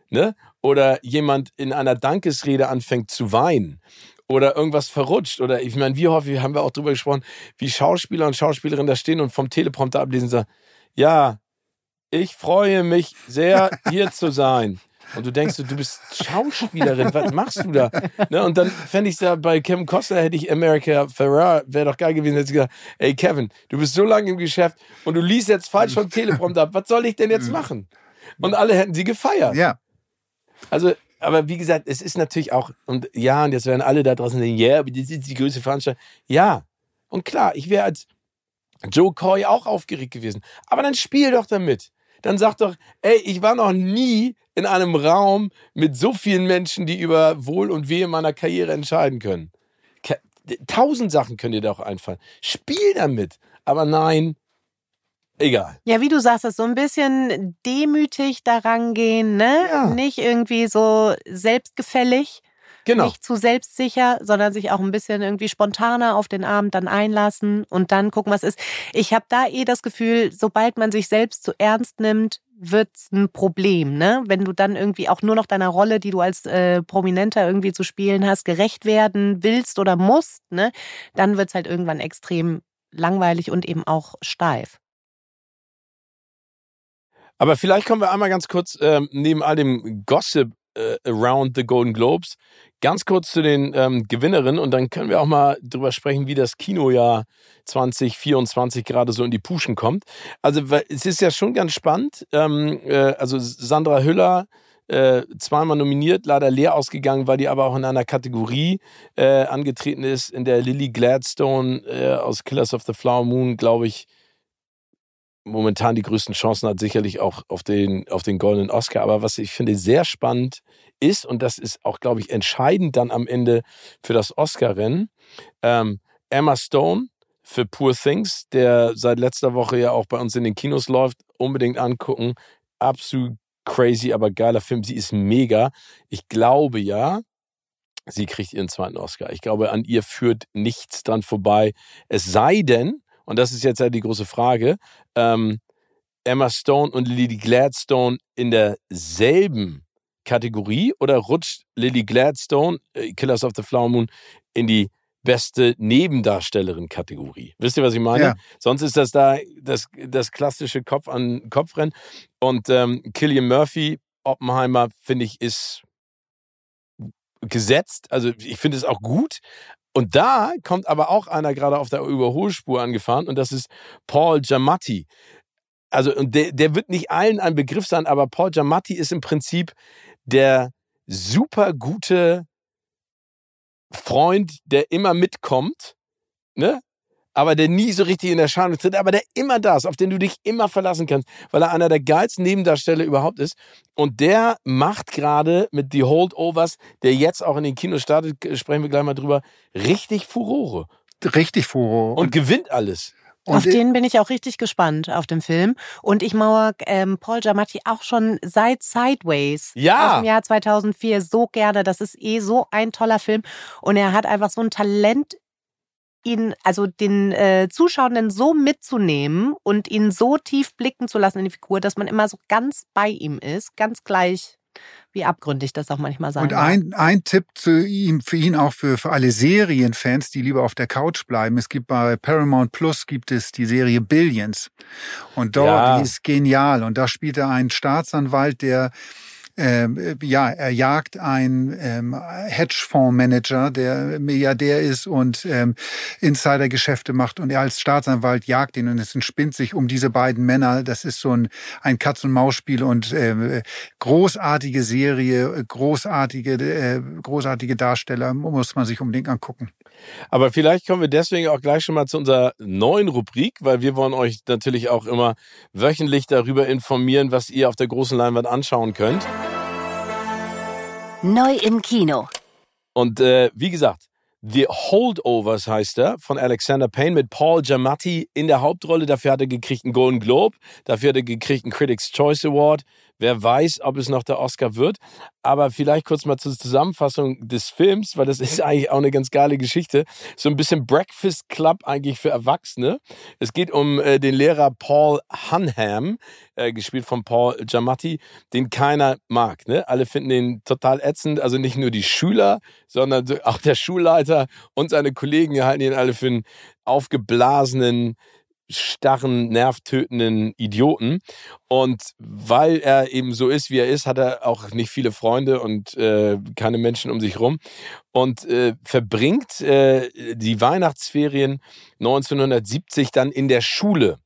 Ne? Oder jemand in einer Dankesrede anfängt zu weinen oder irgendwas verrutscht oder ich meine, wie häufig haben wir auch drüber gesprochen, wie Schauspieler und Schauspielerinnen da stehen und vom Teleprompter ablesen und sagen, ja, ich freue mich sehr, hier zu sein. Und du denkst, du bist Schauspielerin, was machst du da? Ne? Und dann fände ich es ja bei Kevin Costner, hätte ich America Ferrara, wäre doch geil gewesen, hätte ich gesagt, ey Kevin, du bist so lange im Geschäft und du liest jetzt falsch vom Teleprompter ab, was soll ich denn jetzt machen? Und alle hätten sie gefeiert. Ja. Also, aber wie gesagt, es ist natürlich auch, und ja, und jetzt werden alle da draußen denken, ja, yeah, aber das ist die größte Veranstaltung. Ja, und klar, ich wäre als Joe Coy auch aufgeregt gewesen. Aber dann spiel doch damit. Dann sag doch, ey, ich war noch nie in einem Raum mit so vielen Menschen, die über Wohl und Wehe meiner Karriere entscheiden können. Tausend Sachen können dir da auch einfallen. Spiel damit. Aber nein, egal. Ja, wie du sagst, ist so ein bisschen demütig daran gehen, ne? Ja. Nicht irgendwie so selbstgefällig. Genau. Nicht zu selbstsicher, sondern sich auch ein bisschen irgendwie spontaner auf den Abend dann einlassen und dann gucken, was ist. Ich habe da eh das Gefühl, sobald man sich selbst zu ernst nimmt, wird's ein Problem, ne? Wenn du dann irgendwie auch nur noch deiner Rolle, die du als äh, Prominenter irgendwie zu spielen hast, gerecht werden willst oder musst, ne? Dann wird's halt irgendwann extrem langweilig und eben auch steif. Aber vielleicht kommen wir einmal ganz kurz ähm, neben all dem Gossip äh, around the Golden Globes ganz kurz zu den ähm, Gewinnerinnen und dann können wir auch mal drüber sprechen, wie das Kinojahr 2024 gerade so in die Puschen kommt. Also es ist ja schon ganz spannend. Ähm, äh, also Sandra Hüller äh, zweimal nominiert, leider leer ausgegangen, weil die aber auch in einer Kategorie äh, angetreten ist, in der Lily Gladstone äh, aus Killers of the Flower Moon, glaube ich, momentan die größten Chancen hat, sicherlich auch auf den, auf den goldenen Oscar. Aber was ich finde sehr spannend ist, und das ist auch, glaube ich, entscheidend dann am Ende für das Oscar-Rennen, ähm, Emma Stone für Poor Things, der seit letzter Woche ja auch bei uns in den Kinos läuft, unbedingt angucken. Absolut crazy, aber geiler Film. Sie ist mega. Ich glaube ja, sie kriegt ihren zweiten Oscar. Ich glaube, an ihr führt nichts dran vorbei. Es sei denn, und das ist jetzt ja die große Frage, ähm, Emma Stone und Lily Gladstone in derselben Kategorie oder rutscht Lily Gladstone, äh, Killers of the Flower Moon, in die beste Nebendarstellerin-Kategorie. Wisst ihr, was ich meine? Ja. Sonst ist das da das, das klassische Kopf an Kopfrennen. Und ähm, Killian Murphy, Oppenheimer, finde ich, ist gesetzt. Also ich finde es auch gut. Und da kommt aber auch einer gerade auf der Überholspur angefahren und das ist Paul Giamatti. Also und der, der wird nicht allen ein Begriff sein, aber Paul Giamatti ist im Prinzip der super gute Freund, der immer mitkommt, ne? Aber der nie so richtig in Erscheinung tritt, aber der immer da ist, auf den du dich immer verlassen kannst, weil er einer der geilsten Nebendarsteller überhaupt ist. Und der macht gerade mit The Holdovers, der jetzt auch in den Kinos startet, sprechen wir gleich mal drüber, richtig Furore Richtig Furore. und gewinnt alles. Und auf den bin ich auch richtig gespannt auf dem Film. Und ich mauer ähm, Paul Giamatti auch schon seit Sideways Ja. aus dem Jahr 2004 so gerne. Das ist eh so ein toller Film. Und er hat einfach so ein Talent, ihn, also den äh, Zuschauenden so mitzunehmen und ihn so tief blicken zu lassen in die Figur, dass man immer so ganz bei ihm ist, ganz gleich, wie abgründig das auch manchmal sein Und mag. ein, ein Tipp zu ihm, für ihn auch für, für alle Serienfans, die lieber auf der Couch bleiben. Es gibt bei Paramount Plus gibt es die Serie Billions. Und dort, Ja. die ist genial. Und da spielt er einen Staatsanwalt, der ähm, ja, er jagt einen ähm, Hedgefondsmanager, der Milliardär ist und ähm, Insidergeschäfte macht und er als Staatsanwalt jagt ihn und es entspinnt sich um diese beiden Männer. Das ist so ein, ein Katz-und-Maus-Spiel und ähm, großartige Serie, großartige, äh, großartige Darsteller, muss man sich unbedingt angucken. Aber vielleicht kommen wir deswegen auch gleich schon mal zu unserer neuen Rubrik, weil wir wollen euch natürlich auch immer wöchentlich darüber informieren, was ihr auf der großen Leinwand anschauen könnt. Neu im Kino. Und äh, wie gesagt, The Holdovers heißt er, von Alexander Payne mit Paul Giamatti in der Hauptrolle. Dafür hat er gekriegt einen Golden Globe, dafür hat er gekriegt einen Critics' Choice Award. Wer weiß, ob es noch der Oscar wird. Aber vielleicht kurz mal zur Zusammenfassung des Films, weil das ist eigentlich auch eine ganz geile Geschichte. So ein bisschen Breakfast Club eigentlich für Erwachsene. Es geht um äh, den Lehrer Paul Hunham, äh, gespielt von Paul Giamatti, den keiner mag. Ne? Alle finden ihn total ätzend. Also nicht nur die Schüler, sondern so- auch der Schulleiter und seine Kollegen halten ihn alle für einen aufgeblasenen, starren, nervtötenden Idioten. Und weil er eben so ist, wie er ist, hat er auch nicht viele Freunde und äh, keine Menschen um sich rum. Und äh, verbringt äh, die Weihnachtsferien 1970 dann in der Schule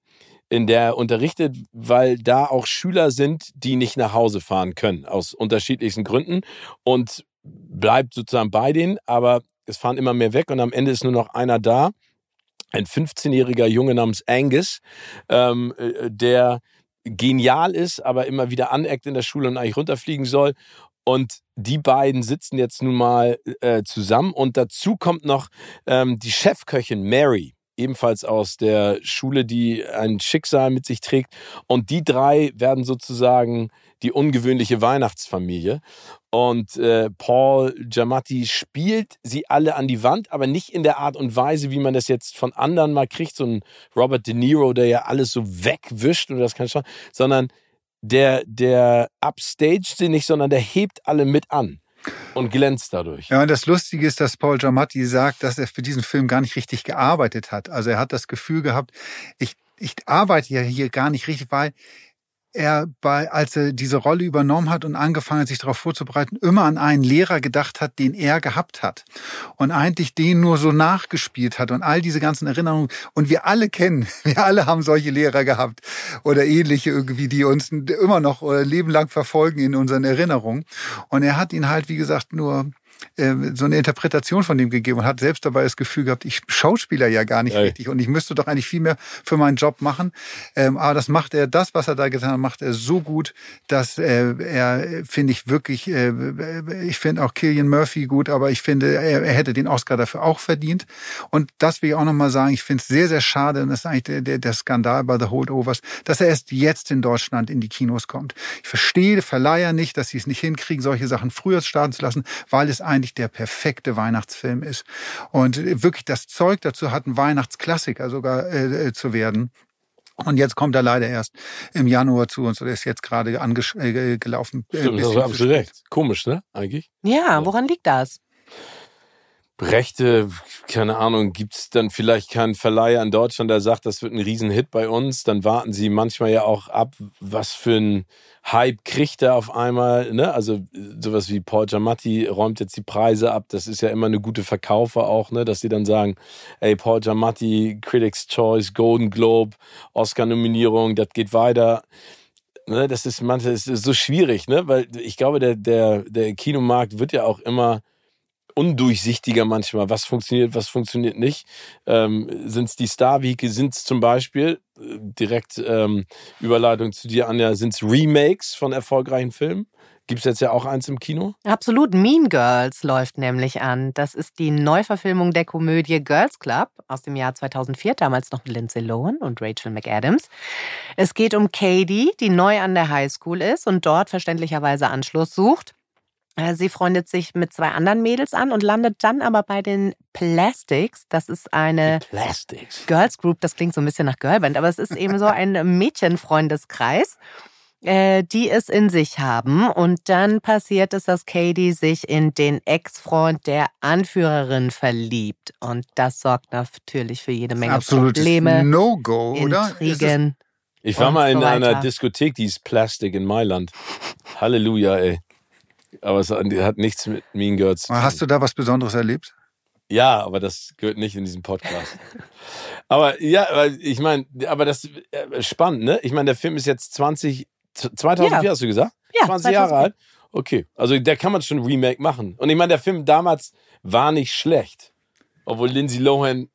in der er unterrichtet, weil da auch Schüler sind, die nicht nach Hause fahren können, aus unterschiedlichsten Gründen und bleibt sozusagen bei denen, aber es fahren immer mehr weg und am Ende ist nur noch einer da, ein 15-jähriger Junge namens Angus, ähm, äh, der genial ist, aber immer wieder aneckt in der Schule und eigentlich runterfliegen soll. Und die beiden sitzen jetzt nun mal äh, zusammen und dazu kommt noch ähm, die Chefköchin Mary, ebenfalls aus der Schule, die ein Schicksal mit sich trägt. Und die drei werden sozusagen die ungewöhnliche Weihnachtsfamilie. Und äh, Paul Giamatti spielt sie alle an die Wand, aber nicht in der Art und Weise, wie man das jetzt von anderen mal kriegt, so ein Robert De Niro, der ja alles so wegwischt und das kann schon, sondern der, der upstaged sie nicht, sondern der hebt alle mit an und glänzt dadurch. Ja, und das Lustige ist, dass Paul Giamatti sagt, dass er für diesen Film gar nicht richtig gearbeitet hat. Also er hat das Gefühl gehabt, ich, ich arbeite ja hier gar nicht richtig, weil er bei, als er diese Rolle übernommen hat und angefangen hat, sich darauf vorzubereiten, immer an einen Lehrer gedacht hat, den er gehabt hat. Und eigentlich den nur so nachgespielt hat und all diese ganzen Erinnerungen. Und wir alle kennen, wir alle haben solche Lehrer gehabt oder ähnliche irgendwie, die uns immer noch oder Leben lang verfolgen in unseren Erinnerungen. Und er hat ihn halt, wie gesagt, nur äh, so eine Interpretation von dem gegeben und hat selbst dabei das Gefühl gehabt, ich schauspieler ja gar nicht ja. richtig und ich müsste doch eigentlich viel mehr für meinen Job machen. Ähm, aber das macht er, das, was er da getan hat, macht er so gut, dass äh, er, finde ich wirklich, äh, ich finde auch Killian Murphy gut, aber ich finde, er, er, hätte den Oscar dafür auch verdient. Und das will ich auch nochmal sagen, ich finde es sehr, sehr schade, und das ist eigentlich der, der, der Skandal bei The Holdovers, dass er erst jetzt in Deutschland in die Kinos kommt. Ich verstehe Verleiher nicht, dass sie es nicht hinkriegen, solche Sachen früher starten zu lassen, weil es eigentlich der perfekte Weihnachtsfilm ist. Und wirklich das Zeug dazu hat, ein Weihnachtsklassiker sogar äh, äh zu werden. Und jetzt kommt er leider erst im Januar zu uns oder ist jetzt gerade angelaufen. Äh, Stimmt, das hast du recht. Komisch, ne? Eigentlich? Ja, woran liegt das? Rechte, keine Ahnung, gibt es dann vielleicht keinen Verleiher in Deutschland, der sagt, das wird ein Riesenhit bei uns, dann warten sie manchmal ja auch ab, was für ein Hype kriegt er auf einmal, ne? Also sowas wie Paul Giamatti räumt jetzt die Preise ab, das ist ja immer eine gute Verkaufer auch, ne? Dass sie dann sagen, ey, Paul Giamatti, Critics Choice, Golden Globe, Oscar-Nominierung, das geht weiter. Ne? Das ist manchmal so schwierig, ne? Weil ich glaube, der, der, der Kinomarkt wird ja auch immer undurchsichtiger manchmal. Was funktioniert, was funktioniert nicht? Ähm, sind es die Star-Wege? Sind es zum Beispiel, äh, direkt ähm, Überleitung zu dir, Anja, sind es Remakes von erfolgreichen Filmen? Gibt es jetzt ja auch eins im Kino? Absolut. Mean Girls läuft nämlich an. Das ist die Neuverfilmung der Komödie Girls Club aus dem Jahr 2004, damals noch mit Lindsay Lohan und Rachel McAdams. Es geht um Katie, die neu an der Highschool ist und dort verständlicherweise Anschluss sucht. Äh, sie freundet sich mit zwei anderen Mädels an und landet dann aber bei den Plastics. Das ist eine Girls Group. Das klingt so ein bisschen nach Girlband, aber es ist eben so ein Mädchenfreundeskreis, äh, die es in sich haben. Und dann passiert es, dass Katie sich in den Ex-Freund der Anführerin verliebt. Und das sorgt natürlich für jede Menge Absolutes Probleme. No-Go, oder? Intrigen. Ich war mal in so einer Diskothek, die ist Plastic in Mailand. Halleluja, ey. Aber es hat nichts mit Mean Girls zu tun. Hast du da was Besonderes erlebt? Ja, aber das gehört nicht in diesen Podcast. aber ja, ich meine, aber das ist äh, spannend, ne? Ich meine, der Film ist jetzt 20, 2004 ja. hast du gesagt? Ja, 20 Jahre alt. Okay, also da kann man schon ein Remake machen. Und ich meine, der Film damals war nicht schlecht. Obwohl Lindsay Lohan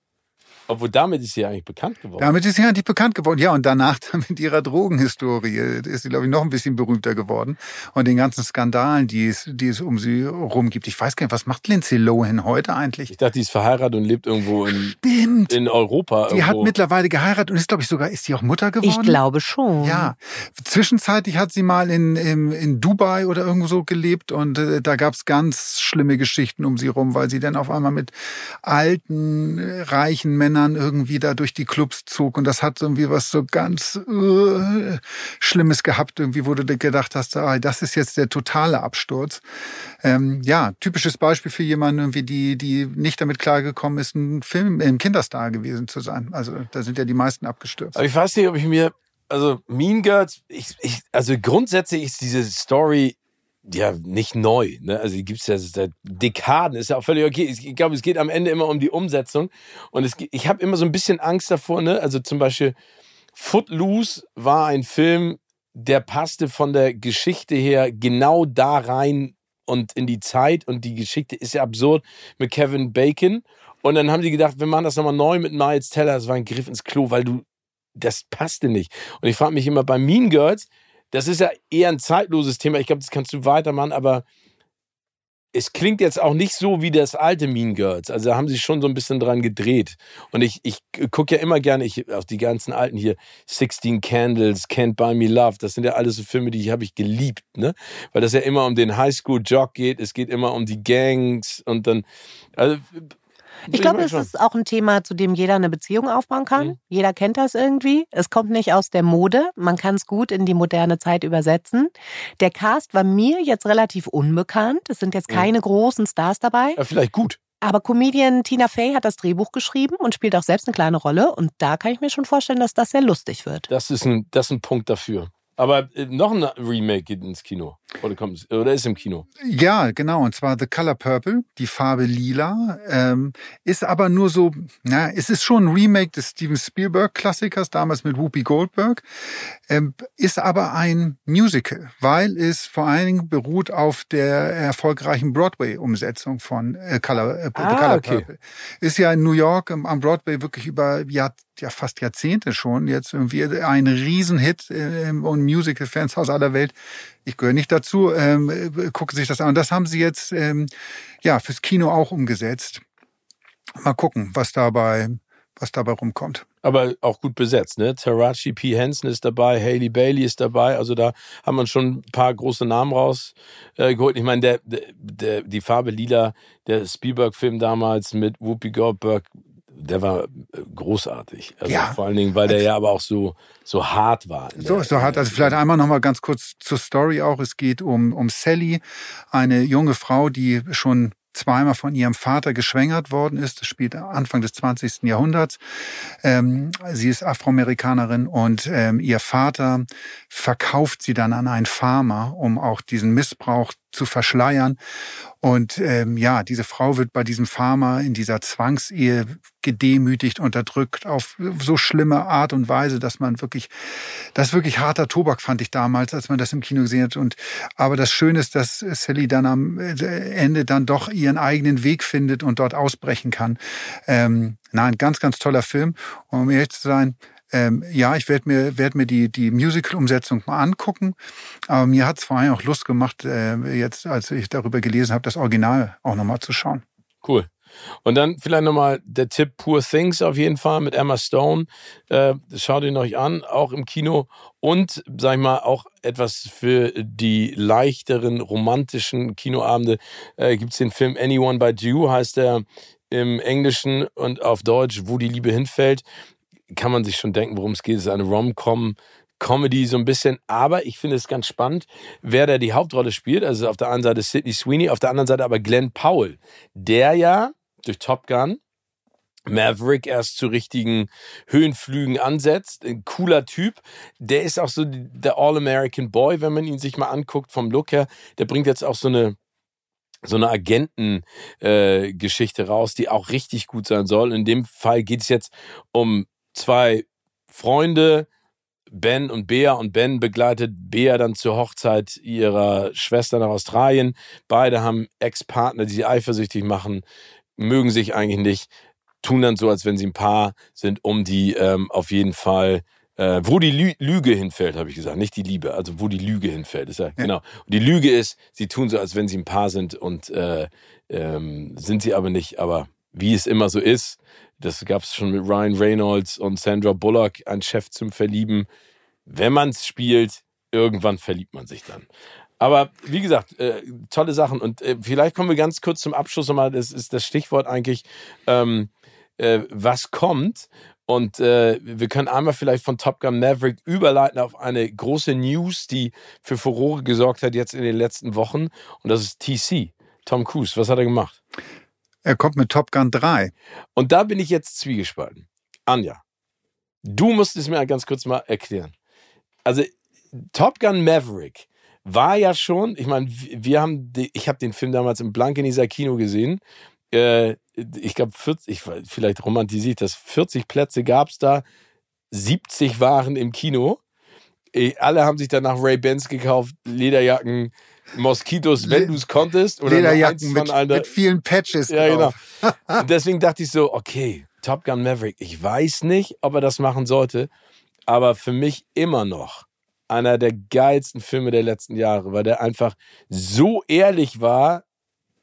obwohl damit ist sie eigentlich bekannt geworden. Damit ist sie eigentlich bekannt geworden, ja. Und danach mit ihrer Drogenhistorie ist sie, glaube ich, noch ein bisschen berühmter geworden. Und den ganzen Skandalen, die es, die es um sie rum gibt. Ich weiß gar nicht, was macht Lindsay Lohan heute eigentlich? Ich dachte, die ist verheiratet und lebt irgendwo in, Stimmt. in Europa. Die irgendwo. hat mittlerweile geheiratet und ist, glaube ich, sogar, ist sie auch Mutter geworden? Ich glaube schon. Ja. Zwischenzeitlich hat sie mal in, in, in Dubai oder irgendwo so gelebt und äh, da gab es ganz schlimme Geschichten um sie rum, weil sie dann auf einmal mit alten, reichen Männern Männern irgendwie da durch die Clubs zog und das hat irgendwie was so ganz uh, Schlimmes gehabt, irgendwie, wo du gedacht hast, ah, das ist jetzt der totale Absturz. Ähm, ja, typisches Beispiel für jemanden, irgendwie, die, die nicht damit klargekommen ist, ein Film, ein Kinderstar gewesen zu sein. Also da sind ja die meisten abgestürzt. Aber ich weiß nicht, ob ich mir also Mean Girls, ich, ich, also grundsätzlich ist diese Story ja nicht neu. Ne? Also die gibt es ja seit Dekaden. Ist ja auch völlig okay. Ich glaube, es geht am Ende immer um die Umsetzung. Und es, ich habe immer so ein bisschen Angst davor. Ne? Also zum Beispiel Footloose war ein Film, der passte von der Geschichte her genau da rein und in die Zeit. Und die Geschichte ist ja absurd mit Kevin Bacon. Und dann haben die gedacht, wir machen das nochmal neu mit Miles Teller. Das war ein Griff ins Klo, weil du, das passte nicht. Und ich frage mich immer bei Mean Girls, das ist ja eher ein zeitloses Thema. Ich glaube, das kannst du weitermachen, aber es klingt jetzt auch nicht so wie das alte Mean Girls. Also da haben sie schon so ein bisschen dran gedreht. Und ich, ich gucke ja immer gerne ich, auf die ganzen alten hier, 16 Candles, Can't Buy Me Love. Das sind ja alles so Filme, die habe ich geliebt, ne? Weil das ja immer um den Highschool-Jock geht. Es geht immer um die Gangs und dann, also ich glaube, es ist auch ein Thema, zu dem jeder eine Beziehung aufbauen kann. Mhm. Jeder kennt das irgendwie. Es kommt nicht aus der Mode. Man kann es gut in die moderne Zeit übersetzen. Der Cast war mir jetzt relativ unbekannt. Es sind jetzt keine mhm. großen Stars dabei. Ja, vielleicht gut. Aber Comedian Tina Fey hat das Drehbuch geschrieben und spielt auch selbst eine kleine Rolle. Und da kann ich mir schon vorstellen, dass das sehr lustig wird. Das ist ein, das ist ein Punkt dafür. Aber äh, noch ein Remake geht ins Kino. Oder, kommt, oder ist im Kino? Ja, genau. Und zwar The Color Purple, die Farbe Lila. Ähm, ist aber nur so, na, es ist schon ein Remake des Steven Spielberg-Klassikers, damals mit Whoopi Goldberg. Ähm, ist aber ein Musical, weil es vor allen Dingen beruht auf der erfolgreichen Broadway-Umsetzung von äh, Color, äh, ah, The Color okay. Purple. Ist ja in New York am Broadway wirklich über Jahr, ja fast Jahrzehnte schon jetzt irgendwie ein Riesenhit äh, und Musical-Fans aus aller Welt ich gehöre nicht dazu, ähm, äh, gucken sich das an. Das haben sie jetzt ähm, ja fürs Kino auch umgesetzt. Mal gucken, was dabei, was dabei rumkommt. Aber auch gut besetzt, ne? Taraji P. Henson ist dabei, Haley Bailey ist dabei. Also da haben wir schon ein paar große Namen rausgeholt. Äh, ich meine, der, der, der, die Farbe Lila, der Spielberg-Film damals mit Whoopi Goldberg, der war äh, großartig. Also ja. Vor allen Dingen, weil der ja aber auch so, so hart war. So, so hart. Also vielleicht einmal noch mal ganz kurz zur Story auch. Es geht um, um Sally, eine junge Frau, die schon zweimal von ihrem Vater geschwängert worden ist. Das spielt Anfang des 20. Jahrhunderts. Ähm, sie ist Afroamerikanerin und ähm, ihr Vater verkauft sie dann an einen Farmer, um auch diesen Missbrauch zu verschleiern. Und ähm, ja, diese Frau wird bei diesem Farmer in dieser Zwangsehe gedemütigt, unterdrückt auf so schlimme Art und Weise, dass man wirklich, das wirklich harter Tobak fand ich damals, als man das im Kino gesehen hat. Und aber das Schöne ist, dass Sally dann am äh, Ende dann doch ihren eigenen Weg findet und dort ausbrechen kann. Ähm, nein, ganz, ganz toller Film. Und um ehrlich zu sein, ähm, ja, ich werde mir, werd mir die, die Musical-Umsetzung mal angucken. Aber mir hat es vor allem auch Lust gemacht, äh, jetzt, als ich darüber gelesen habe, das Original auch nochmal zu schauen. Cool. Und dann vielleicht nochmal der Tipp Poor Things auf jeden Fall mit Emma Stone. Äh, schaut ihn euch an, auch im Kino. Und, sag ich mal, auch etwas für die leichteren, romantischen Kinoabende äh, gibt es den Film Anyone by You, heißt der im Englischen und auf Deutsch, wo die Liebe hinfällt kann man sich schon denken, worum es geht. Es ist eine Rom-Com. Comedy so ein bisschen, aber ich finde es ganz spannend, wer da die Hauptrolle spielt. Also auf der einen Seite Sidney Sweeney, auf der anderen Seite aber Glenn Powell, der ja durch Top Gun Maverick erst zu richtigen Höhenflügen ansetzt. Ein cooler Typ. Der ist auch so der All-American Boy, wenn man ihn sich mal anguckt vom Look her. Der bringt jetzt auch so eine so eine Agentengeschichte äh, raus, die auch richtig gut sein soll. In dem Fall geht es jetzt um zwei Freunde, Ben und Bea und Ben begleitet Bea dann zur Hochzeit ihrer Schwester nach Australien. Beide haben Ex-Partner, die sie eifersüchtig machen, mögen sich eigentlich nicht, tun dann so, als wenn sie ein Paar sind, um die ähm, auf jeden Fall äh, wo die Lü Lüge hinfällt, habe ich gesagt, nicht die Liebe, also wo die Lüge hinfällt. Ist ja, ja. Genau. Und die Lüge ist, sie tun so, als wenn sie ein Paar sind und äh, ähm, sind sie aber nicht. Aber wie es immer so ist, das gab es schon mit Ryan Reynolds und Sandra Bullock, ein Chef zum Verlieben. Wenn man es spielt, irgendwann verliebt man sich dann. Aber wie gesagt, äh, tolle Sachen. Und äh, vielleicht kommen wir ganz kurz zum Abschluss nochmal. Das ist das Stichwort eigentlich, ähm, äh, was kommt. Und äh, wir können einmal vielleicht von Top Gun Maverick überleiten auf eine große News, die für Furore gesorgt hat jetzt in den letzten Wochen. Und das ist TC, Tom Cruise. Was hat er gemacht? Er kommt mit Top Gun 3. Und da bin ich jetzt zwiegespalten. Anja, du musst es mir ganz kurz mal erklären. Also Top Gun Maverick war ja schon, ich meine, wir haben, ich habe den Film damals im Blankeneser Kino gesehen. Äh, ich glaube, 40, vielleicht romantisiert das, 40 Plätze gab es da, 70 waren im Kino. Äh, alle haben sich danach Ray Benz gekauft, Lederjacken, Moskitos, wenn du es konntest. Oder Lederjacken mit, mit, vielen Patches Ja, genau. Und deswegen dachte ich so, okay, Top Gun Maverick, ich weiß nicht, ob er das machen sollte, aber für mich immer noch einer der geilsten Filme der letzten Jahre, weil der einfach so ehrlich war,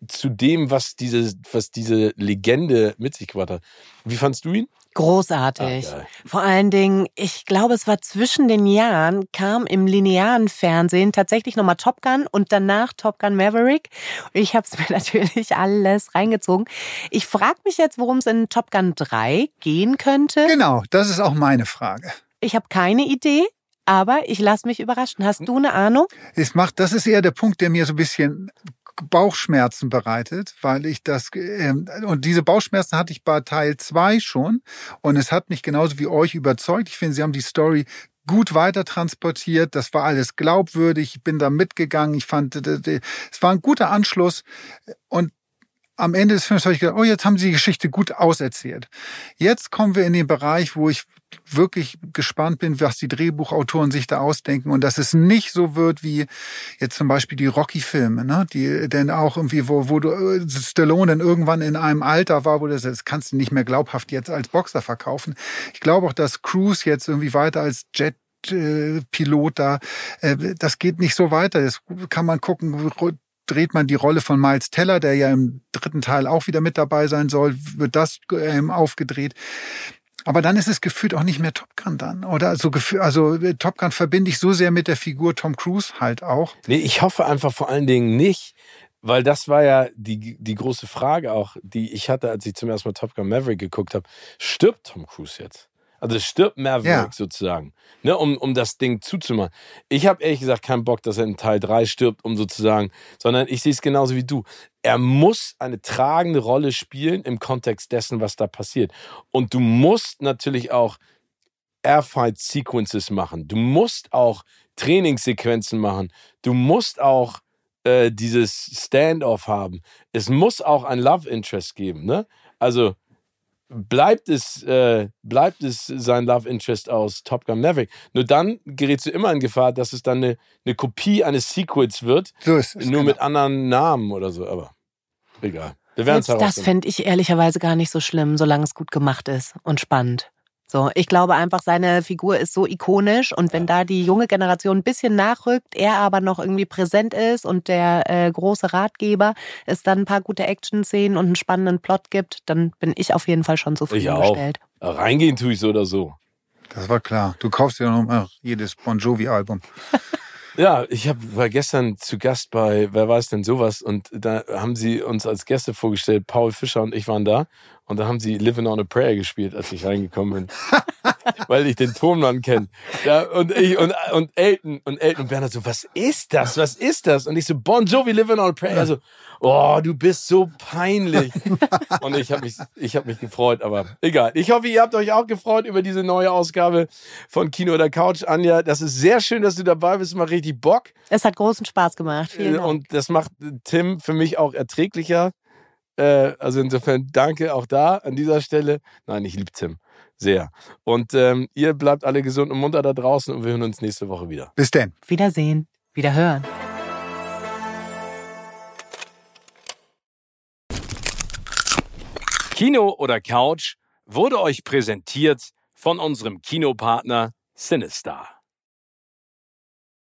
zu dem, was diese, was diese Legende mit sich gebracht hat. Wie fandst du ihn? Großartig. Ah, Vor allen Dingen, ich glaube, es war zwischen den Jahren, kam im linearen Fernsehen tatsächlich nochmal Top Gun und danach Top Gun Maverick. Ich habe es mir natürlich alles reingezogen. Ich frage mich jetzt, worum es in Top Gun 3 gehen könnte. Genau, das ist auch meine Frage. Ich habe keine Idee. Aber ich lasse mich überraschen. Hast du eine Ahnung? Es macht, das ist eher der Punkt, der mir so ein bisschen Bauchschmerzen bereitet, weil ich das äh, und diese Bauchschmerzen hatte ich bei Teil zwei schon und es hat mich genauso wie euch überzeugt. Ich finde, sie haben die Story gut weiter transportiert. Das war alles glaubwürdig. Ich bin da mitgegangen. Ich fand, es war ein guter Anschluss und am Ende des Films habe ich gedacht, oh, jetzt haben sie die Geschichte gut auserzählt. Jetzt kommen wir in den Bereich, wo ich wirklich gespannt bin, was die Drehbuchautoren sich da ausdenken und dass es nicht so wird wie jetzt zum Beispiel die Rocky-Filme, ne? Die denn auch irgendwie, wo, wo du äh, Stallone dann irgendwann in einem Alter war, wo du das kannst du nicht mehr glaubhaft jetzt als Boxer verkaufen. Ich glaube auch, dass Cruise jetzt irgendwie weiter als Jet Pilot da, äh, das geht nicht so weiter. Das kann man gucken, dreht man die Rolle von Miles Teller, der ja im dritten Teil auch wieder mit dabei sein soll, wird das ähm, aufgedreht. Aber dann ist es gefühlt auch nicht mehr Top Gun dann, oder? Also, also Top Gun verbinde ich so sehr mit der Figur Tom Cruise halt auch. Nee, ich hoffe einfach vor allen Dingen nicht, weil das war ja die, die große Frage auch, die ich hatte, als ich zum ersten Mal Top Gun Maverick geguckt habe. Stirbt Tom Cruise jetzt? Also stirbt Maverick ja. sozusagen, ne, um, um das Ding zuzumachen. Ich habe ehrlich gesagt keinen Bock, dass er in Teil 3 stirbt, um sozusagen, sondern ich sehe es genauso wie du. Er muss eine tragende Rolle spielen im Kontext dessen, was da passiert. Und du musst natürlich auch Airfight Sequences machen. Du musst auch Trainingssequenzen machen. Du musst auch äh, dieses Standoff haben. Es muss auch ein Love Interest geben, ne? Also bleibt es, äh, bleibt es sein Love Interest aus Top Gun Maverick. Nur dann gerätst du immer in Gefahr, dass es dann eine, eine Kopie eines Sequels wird. So ist es. Nur genau. mit anderen Namen oder so, aber egal. Wir es Das fände ich ehrlicherweise gar nicht so schlimm, solange es gut gemacht ist und spannend. So, ich glaube einfach, seine Figur ist so ikonisch und wenn da die junge Generation ein bisschen nachrückt, er aber noch irgendwie präsent ist und der äh, große Ratgeber es dann ein paar gute Action-Szenen und einen spannenden Plot gibt, dann bin ich auf jeden Fall schon zufriedengestellt. Ich auch. Reingehen tue ich so oder so. Das war klar. Du kaufst ja noch jedes Bon Jovi-Album. Ja, ich hab, war gestern zu Gast bei Wer weiß denn sowas und da haben sie uns als Gäste vorgestellt, Paul Fischer und ich waren da und da haben sie Living on a Prayer gespielt, als ich reingekommen bin. Weil ich den Tonmann kenne. Ja, und ich und, und Elton und Elton und Bernhard so, was ist das? Was ist das? Und ich so, Bon Jovi Living on a Prayer. Also, oh, du bist so peinlich. und ich habe mich, ich habe mich gefreut, aber egal. Ich hoffe, ihr habt euch auch gefreut über diese neue Ausgabe von Kino oder Couch. Anja, das ist sehr schön, dass du dabei bist. Macht richtig Bock. Es hat großen Spaß gemacht. Dank. Und das macht Tim für mich auch erträglicher. Äh, also insofern danke auch da an dieser Stelle. Nein, ich liebe Tim sehr. Und ähm, ihr bleibt alle gesund und munter da draußen und wir hören uns nächste Woche wieder. Bis denn. Wiedersehen. Wiederhören. Kino oder Couch wurde euch präsentiert von unserem Kinopartner Sinistar.